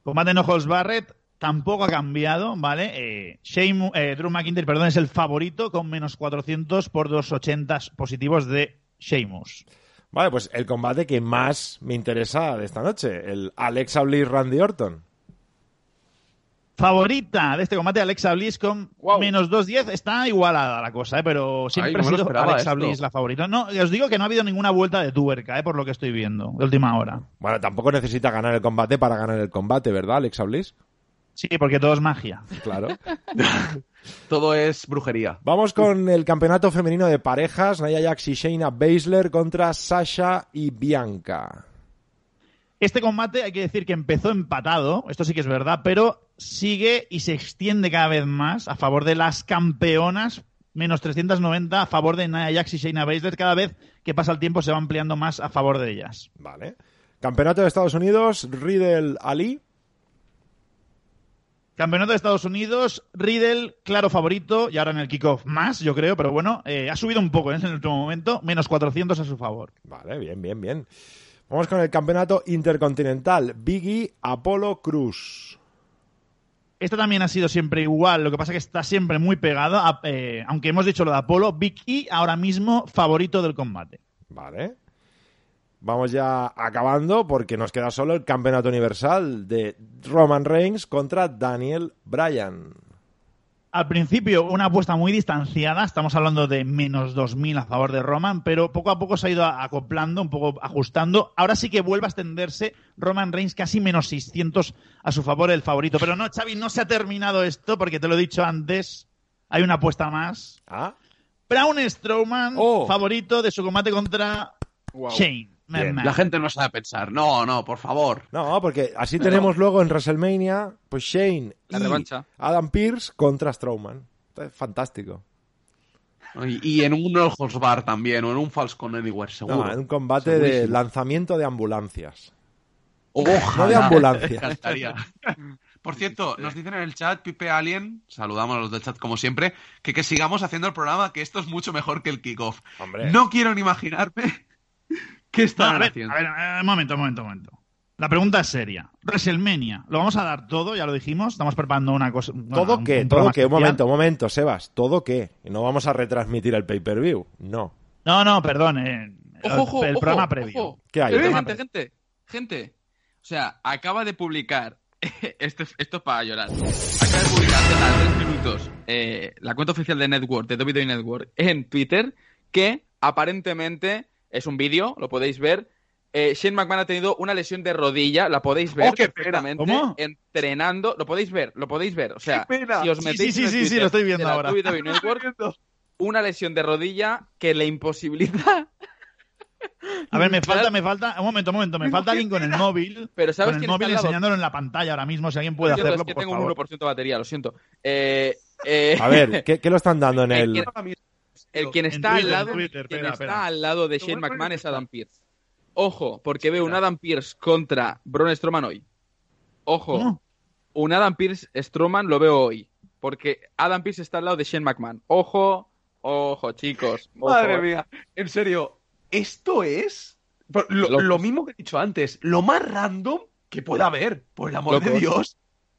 Combate no Holds Barrett tampoco ha cambiado, ¿vale? Eh, Sheamus- eh, Drew McIntyre, perdón, es el favorito con menos 400 por 280 positivos de Sheamus. Vale, pues el combate que más me interesa de esta noche, el Alexa Bliss Randy Orton. Favorita de este combate, Alexa Bliss con Guau. menos 2.10. Está igualada la cosa, ¿eh? pero siempre Ay, no ha sido Alexa esto. Bliss la favorita. No, os digo que no ha habido ninguna vuelta de tuerca, ¿eh? por lo que estoy viendo, de última hora. Bueno, tampoco necesita ganar el combate para ganar el combate, ¿verdad, Alexa Bliss? Sí, porque todo es magia. Claro. Todo es brujería. Vamos con el campeonato femenino de parejas, Nia Jax y Shayna Baszler contra Sasha y Bianca. Este combate hay que decir que empezó empatado, esto sí que es verdad, pero sigue y se extiende cada vez más a favor de las campeonas, menos 390 a favor de Nia Jax y Shayna Baszler. Cada vez que pasa el tiempo se va ampliando más a favor de ellas. Vale. Campeonato de Estados Unidos, Riddle Ali. Campeonato de Estados Unidos, Riddle, claro favorito, y ahora en el kickoff más, yo creo, pero bueno, eh, ha subido un poco ¿eh? en el último momento, menos 400 a su favor. Vale, bien, bien, bien. Vamos con el campeonato intercontinental, Biggie Apollo Cruz. Este también ha sido siempre igual, lo que pasa que está siempre muy pegado, a- eh, aunque hemos dicho lo de Apolo, Big E ahora mismo favorito del combate. Vale. Vamos ya acabando porque nos queda solo el campeonato universal de Roman Reigns contra Daniel Bryan. Al principio una apuesta muy distanciada, estamos hablando de menos 2.000 a favor de Roman, pero poco a poco se ha ido acoplando, un poco ajustando. Ahora sí que vuelve a extenderse Roman Reigns casi menos 600 a su favor el favorito. Pero no, Xavi, no se ha terminado esto porque te lo he dicho antes, hay una apuesta más. Ah, Braun Strowman, Oh. favorito de su combate contra Shane. Bien. La gente no sabe pensar. No, no, por favor. no, porque así tenemos luego en WrestleMania, pues Shane La y revancha. Adam Pierce contra Strowman. Fantástico. Y, y en un Ojos Bar también, o en un Falcon Anywhere, seguro. No, en un combate de lanzamiento de ambulancias. Ojalá. No de ambulancia. Me encantaría. Por cierto, nos dicen en el chat, Pipe Alien, saludamos a los del chat como siempre, que, que sigamos haciendo el programa, que esto es mucho mejor que el kickoff. No quiero ni imaginarme qué No, están a ver, haciendo. a ver, eh, un momento, un momento, un momento. La pregunta es seria. WrestleMania, ¿lo vamos a dar todo? Ya lo dijimos. Estamos preparando una cosa. bueno, ¿Todo qué? un ¿Todo qué? Un momento, un momento, Sebas. ¿Todo qué? No vamos a retransmitir el pay-per-view. No. No, no, perdón. eh, Ojo, ojo, el ojo, programa ojo. previo. ¿Qué hay? Eh, ¿Qué gente, gente, gente. O sea, acaba de publicar. Esto, esto es para llorar. Acaba de publicar hace tres minutos eh, la cuenta oficial de Network, de WWE Network, en Twitter, que aparentemente es un vídeo, lo podéis ver. Eh, Shane McMahon ha tenido una lesión de rodilla, la podéis ver Oh, qué pena. perfectamente, ¿Cómo? entrenando, lo podéis ver, lo podéis ver. O sea, Qué pena. si os Sí, metéis sí, en el sí, sí, Twitter lo estoy viendo ahora. WWE Network, una lesión de rodilla que le imposibilita. A ver, me falta, me falta. Un momento, un momento. Me falta alguien con el móvil. Pero ¿sabes Con el quién está móvil enseñándolo en la pantalla ahora mismo. Si alguien puede siento, hacerlo, es que por tengo favor. un 1% de batería, lo siento. Eh, eh, A ver, ¿qué, qué lo están dando en el...? ¿Quién- el quien En está Twitter, al lado, Twitter, quien espera, está espera. al lado de Shane McMahon es Adam Pierce. Ojo, porque veo un Adam Pierce contra Braun Strowman hoy. Ojo, ¿Cómo? un Adam Pierce Strowman lo veo hoy. Porque Adam Pierce está al lado de Shane McMahon. Ojo, ojo, chicos. ojo, Madre mía, en serio, esto es lo, lo mismo que he dicho antes, lo más random que pueda haber, por el amor de. Dios.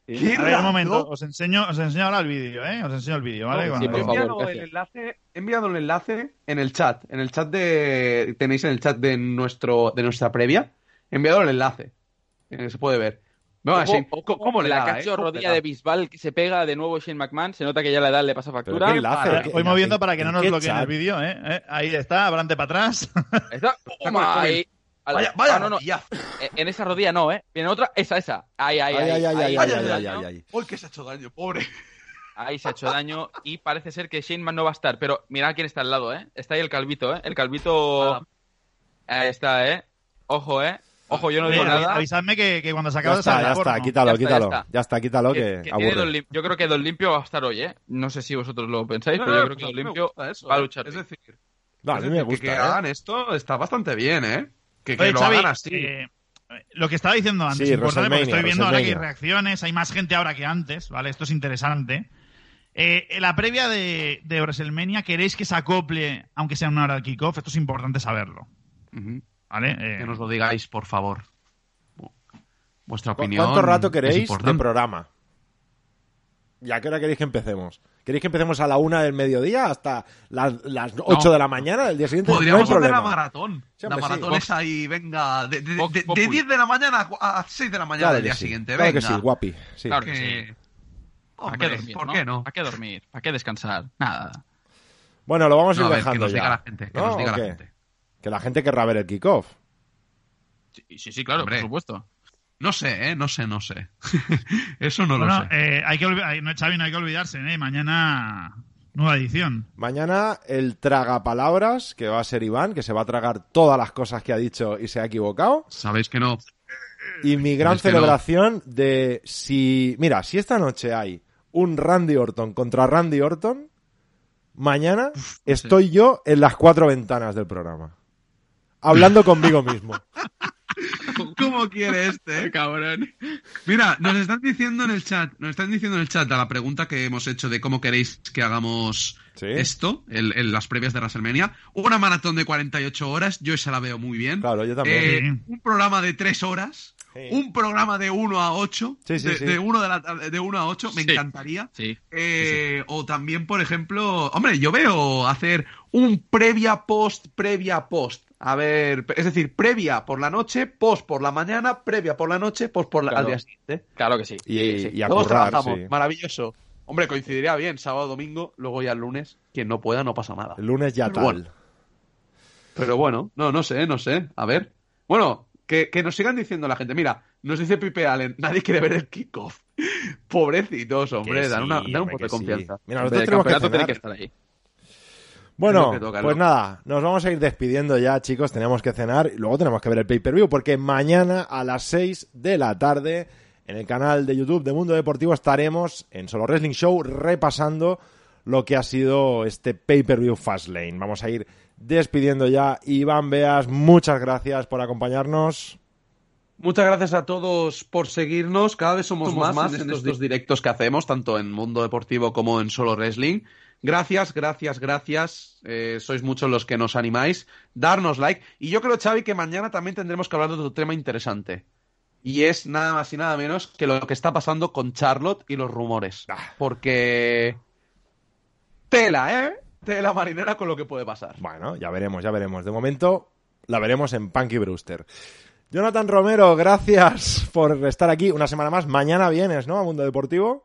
Sí. A ver, un momento. Os enseño, os enseño ahora el vídeo, ¿eh? Os enseño el vídeo, ¿vale? Sí, He enviado el enlace, he enviado el enlace en el chat, en el chat de tenéis en el chat de nuestro de nuestra previa, he enviado el enlace, se puede ver. No, así, ojo, ¿cómo- ¿Cómo le la da, cacho eh? De Bisbal que se pega de nuevo Shane McMahon. Se nota que ya la edad le pasa ¿Pero factura. enlace? Para, ¿Qué- Voy moviendo en- para que no nos bloqueen el vídeo, ¿eh? ¿eh? Ahí está, adelante para atrás. Está-. A la- Vaya, vaya, Ah, no, no. rodillazo. Eh, En esa rodilla no, ¿eh? Viene otra. Esa, esa. Ahí, ahí, Ay, ay, ay, ay, ay, ay, ay, ay. Uy, que se ha hecho daño, pobre. Ahí se ha hecho daño y parece ser que Shane Man no va a estar. Pero mira quién está al lado, ¿eh? Está ahí el calvito, ¿eh? El calvito... Ah. Ahí está, ¿eh? Ojo, ¿eh? Ojo, yo no Oye, digo avi- nada. avisadme que, que cuando se Ya acaba de está, ya está, quítalo, Ya está, ya quítalo. está. Ya está, quítalo Que- que aburre. Yo creo que Don Limpio va a estar hoy, ¿eh? No sé si vosotros lo pensáis, No, pero no, yo creo que Don Limpio eso, va a eh. luchar. Es decir, No, a mí me que- gusta, que, ¿eh? hagan esto está bastante bien, ¿eh? Que, que Oye, lo Xavi, hagan así. eh, lo que estaba diciendo antes, Sí, importante porque estoy viendo ahora que hay reacciones, hay más gente ahora que antes, ¿vale? Esto es interesante. Eh, en la previa de, de WrestleMania, ¿queréis que se acople, aunque sea una hora del kickoff? Esto es importante saberlo. ¿vale? Eh, Que nos lo digáis, por favor. Vuestra ¿Cu- opinión. ¿Cuánto rato es queréis de programa? ¿Y a qué hora queréis que empecemos? ¿Queréis que empecemos a la una del mediodía hasta las, las 8 de la mañana del día siguiente? Podríamos no hacer problema. la maratón. Sí, la sí. maratón Vox- es ahí, venga, de, de, de- de Populi. 10 de la mañana a 6 de la mañana Claro del día sí, siguiente. claro que sí, guapi. Sí. Claro que sí. ¿Para Hombre, qué dormir, ¿Por no? qué no? ¿Para qué dormir? ¿Para qué descansar? Nada. Bueno, lo vamos a No, ir a ver, que dejando nos ya. diga la gente. Que ¿no? nos diga ¿O la qué? gente. Que la gente querrá ver el kickoff. Sí, sí, sí, claro, Hombre. por supuesto. No sé, ¿eh? No sé, no sé. Eso no bueno, lo sé. eh, hay que no, Xavi, no hay que olvidarse, ¿eh? Mañana, nueva edición. Mañana el tragapalabras, que va a ser Iván, que se va a tragar todas las cosas que ha dicho y se ha equivocado. Sabéis que no. Y mi gran no. celebración de si... Mira, si esta noche hay un Randy Orton contra Randy Orton, mañana estoy yo en las cuatro ventanas del programa. Hablando conmigo mismo. ¿Cómo quiere este? Cabrón. Mira, nos están diciendo en el chat, nos están diciendo en el chat a la pregunta que hemos hecho de cómo queréis que hagamos Sí. esto, en, en las previas de WrestleMania. Una maratón de 48 horas, yo esa la veo muy bien. Claro, yo también. Eh, Sí. un programa de 3 horas, Sí. un programa de 1 a 8, Sí, sí, de, sí. de 1 de, la de 1 a 8, me Sí. encantaría. Sí. Eh, O también, por ejemplo, hombre, yo veo hacer un previa post, previa post. A ver, es decir, previa por la noche, post por la mañana, previa por la noche, post por la, Claro. al día siguiente. Claro que sí. Y, Sí, sí. y a Todos currar, trabajamos, sí. maravilloso. Hombre, coincidiría bien, sábado, domingo, luego ya el lunes. Quien no pueda, no pasa nada. El lunes ya Pero tal. bueno. Pero bueno, no, no sé, no sé. A ver. Bueno, que, que nos sigan diciendo la gente. Mira, nos dice Pipe Allen, nadie quiere ver el kickoff. Pobrecitos, hombre, Que dan, sí, una, dan un poco de sí. confianza. Mira, nosotros tenemos que cenar. que estar ahí. Bueno, toca, pues nada, nos vamos a ir despidiendo ya, chicos. Tenemos que cenar y luego tenemos que ver el pay-per-view porque mañana a las 6 de la tarde en el canal de YouTube de Mundo Deportivo estaremos en Solo Wrestling Show repasando lo que ha sido este pay-per-view Fastlane. Vamos a ir despidiendo ya. Iván Beas, muchas gracias por acompañarnos. Muchas gracias a todos por seguirnos. Cada vez somos, más, en, estos, directos que hacemos, tanto en Mundo Deportivo como en Solo Wrestling. Gracias, gracias, gracias. Eh, sois muchos los que nos animáis. Darnos like. Y yo creo, Xavi, que mañana también tendremos que hablar de otro tema interesante. Y es nada más y nada menos que lo que está pasando con Charlotte y los rumores. Ah. Porque... Tela, ¿eh? Tela marinera con lo que puede pasar. Bueno, ya veremos, ya veremos. De momento la veremos en Punky Brewster. Jonathan Romero, gracias por estar aquí una semana más. Mañana vienes, ¿no? A Mundo Deportivo.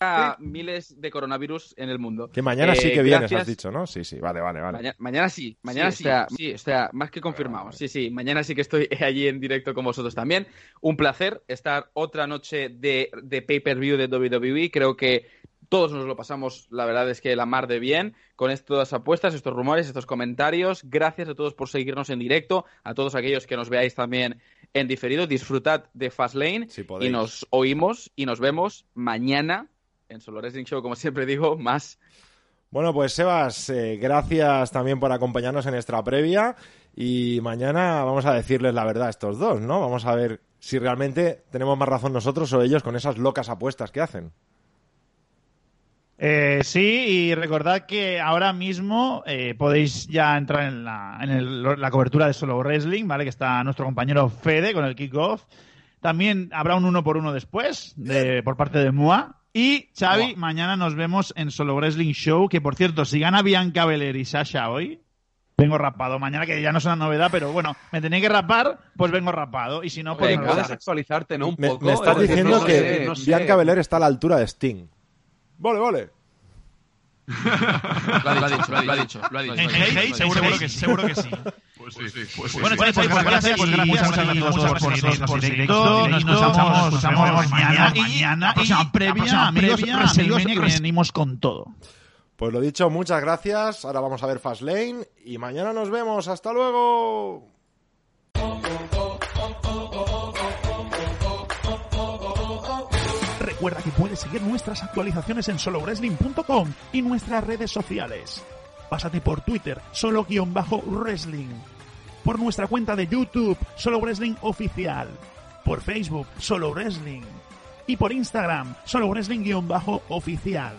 A miles de coronavirus en el mundo. Que mañana sí Eh, que vienes, gracias. has dicho, ¿no? Sí, sí, vale, vale, vale. Mañana, mañana sí, mañana sí, Sí, está- sí, está más que confirmado. Sí, sí, mañana sí que estoy allí en directo con vosotros también. Un placer estar otra noche de, de pay-per-view de WWE. Creo que todos nos lo pasamos, la verdad es que la mar de bien, con estas apuestas, estos rumores, estos comentarios. Gracias a todos por seguirnos en directo, a todos aquellos que nos veáis también en diferido. Disfrutad de Fastlane Si y nos oímos y nos vemos mañana en Solo Wrestling Show, como siempre digo, más Bueno, pues Sebas, eh, gracias también por acompañarnos en nuestra previa y mañana vamos a decirles la verdad a estos dos, ¿no? Vamos a ver si realmente tenemos más razón nosotros o ellos con esas locas apuestas que hacen. Eh, sí, y recordad que ahora mismo eh, podéis ya entrar en, la, en el- la cobertura de Solo Wrestling, ¿vale? Que está nuestro compañero Fede con el kickoff. También habrá un uno por uno después de, por parte de Mua. Y Xavi, mañana nos vemos en Solo Wrestling Show, que por cierto, si gana Bianca Belair y Sasha hoy, vengo rapado. Mañana, que ya no es una novedad, pero bueno, me tenéis que rapar, pues vengo rapado. Y si no, pues Puedes actualizarte, ¿no? Un Me, poco. me estás diciendo no que sé, no sé. Bianca Belair está a la altura de Sting. Vale, vale. Lo ha dicho, lo ha dicho, lo ha dicho. En Hey, seguro, que, seguro que sí. Pues sí, pues sí. Bueno, pues, pues gracias, pues gracias, muchas gracias a todos por seguirnos en directo. Nos escuchamos, mañana. Y mañana, próxima previa, amigos, WrestleMania, que venimos con todo. Pues lo dicho, muchas gracias. Ahora vamos a ver Fastlane y mañana nos vemos. Hasta luego. Recuerda que puedes seguir nuestras actualizaciones en solowrestling.com y nuestras redes sociales. Pásate por Twitter, solo-wrestling. Por nuestra cuenta de YouTube, Solo Wrestling Oficial. Por Facebook, Solo Wrestling. Y por Instagram, Solo Wrestling-oficial.